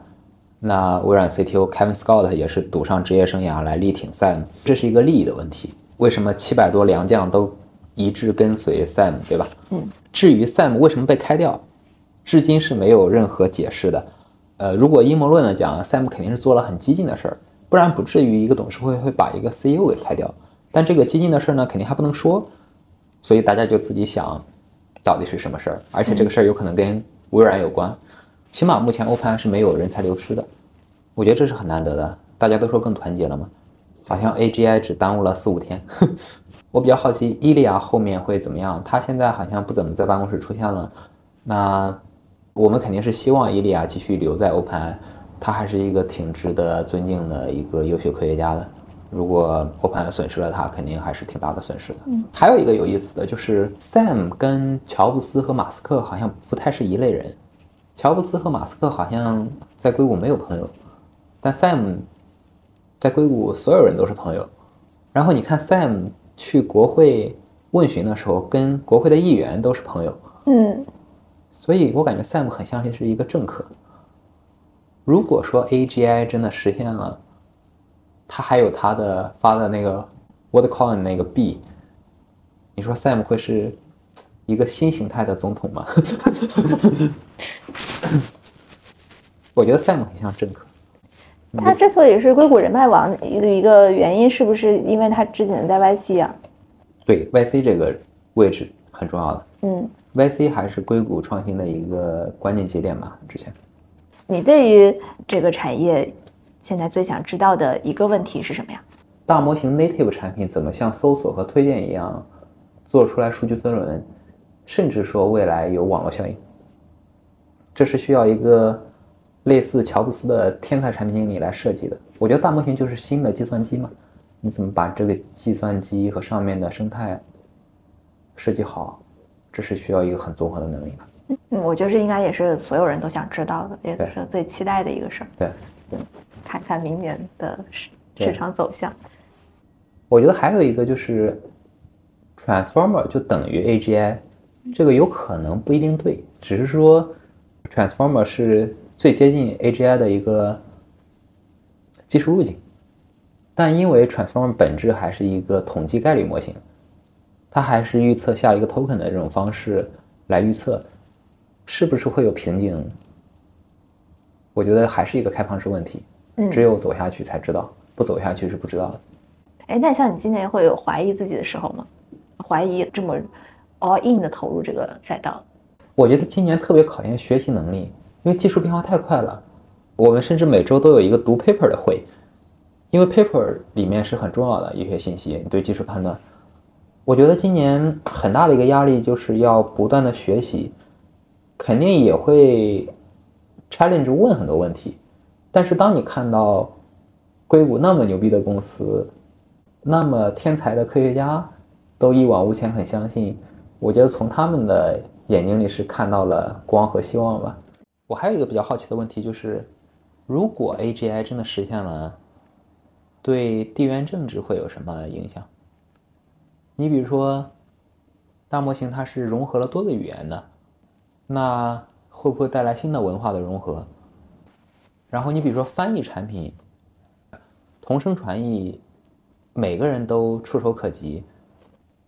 那微软 CTO Kevin Scott 也是赌上职业生涯来力挺 Sam，这是一个利益的问题。为什么七百多良将都一致跟随 Sam，对吧？嗯。至于 Sam 为什么被开掉，至今是没有任何解释的。呃，如果阴谋论的讲，Sam 肯定是做了很激进的事儿，不然不至于一个董事会会把一个 CEO 给开掉。但这个激进的事儿呢，肯定还不能说，所以大家就自己想，到底是什么事儿？而且这个事儿有可能跟微软有关，起码目前 Open 是没有人才流失的，我觉得这是很难得的。大家都说更团结了嘛，好像 AGI 只耽误了四五天。我比较好奇伊利亚后面会怎么样，他现在好像不怎么在办公室出现了，那。我们肯定是希望伊利亚继续留在 OpenAI，他还是一个挺值得尊敬的一个优秀科学家的。如果 OpenAI 损失了他，肯定还是挺大的损失的。嗯，还有一个有意思的就是 Sam 跟乔布斯和马斯克好像不太是一类人。乔布斯和马斯克好像在硅谷没有朋友，但 Sam 在硅谷所有人都是朋友。然后你看 Sam 去国会问询的时候，跟国会的议员都是朋友。嗯。所以我感觉 Sam 很像是一个政客。如果说 AGI 真的实现了，他还有他的发的那个 WhatCoin 那个币，你说 Sam 会是一个新形态的总统吗？我觉得 Sam 很像政客。他之所以是硅谷人脉网的一个原因，是不是因为他之前在 YC 啊？对，YC 这个位置很重要的。嗯。YC 还是硅谷创新的一个关键节点吧？之前，你对于这个产业现在最想知道的一个问题是什么呀？大模型 native 产品怎么像搜索和推荐一样做出来数据分轮，甚至说未来有网络效应？这是需要一个类似乔布斯的天才产品经理来设计的。我觉得大模型就是新的计算机嘛，你怎么把这个计算机和上面的生态设计好？这是需要一个很综合的能力吧。嗯，我觉得这应该也是所有人都想知道的，也是最期待的一个事儿。对，对，看看明年的市市场走向。我觉得还有一个就是，transformer 就等于 AGI，这个有可能不一定对，只是说 transformer 是最接近 AGI 的一个技术路径。但因为 Transformer 本质还是一个统计概率模型，它还是预测下一个 token 的这种方式来预测，是不是会有瓶颈？我觉得还是一个开放式问题，只有走下去才知道，不走下去是不知道的。哎，那像你今年会有怀疑自己的时候吗？怀疑这么 all in 的投入这个赛道？我觉得今年特别考验学习能力，因为技术变化太快了。我们甚至每周都有一个读 paper 的会，因为 paper 里面是很重要的一些信息，你对技术判断。我觉得今年很大的一个压力就是要不断的学习，肯定也会。challenge 问很多问题，但是当你看到硅谷那么牛逼的公司，那么天才的科学家都一往无前，很相信，我觉得从他们的眼睛里是看到了光和希望吧。我还有一个比较好奇的问题就是，如果 AGI 真的实现了，对地缘政治会有什么影响？你比如说，大模型它是融合了多个语言的，那。会不会带来新的文化的融合？然后你比如说翻译产品，同声传译，每个人都触手可及。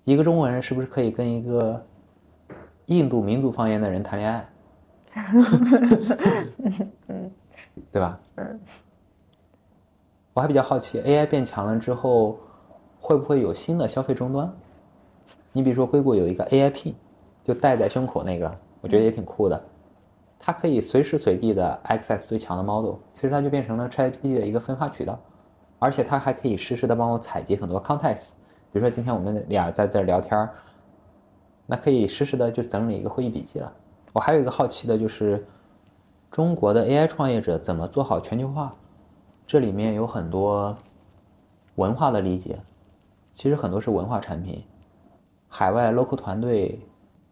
一个中国人是不是可以跟一个印度民族方言的人谈恋爱？对吧？嗯。我还比较好奇，AI 变强了之后，会不会有新的消费终端？你比如说硅谷有一个 AIP，就戴在胸口那个，我觉得也挺酷的。它可以随时随地的 access 最强的 model，其实它就变成了 ChatGPT 的一个分发渠道，而且它还可以实时的帮我采集很多 context，比如说今天我们俩在这聊天那可以实时的就整理一个会议笔记了。我还有一个好奇的就是，中国的 AI 创业者怎么做好全球化？这里面有很多文化的理解，其实很多是文化产品，海外 local 团队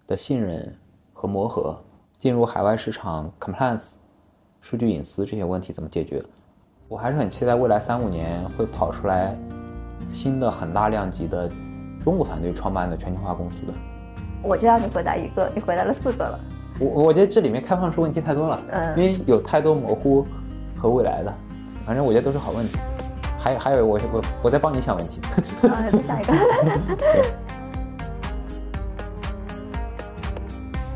的信任和磨合。进入海外市场，compliance、数据隐私这些问题怎么解决？我还是很期待未来三五年会跑出来新的很大量级的中国团队创办的全球化公司的。我就要你回答一个，你回答了四个了。我我觉得这里面开放式问题太多了，嗯，因为有太多模糊和未来的，反正我觉得都是好问题。还有还有，我我我在帮你想问题。下一个。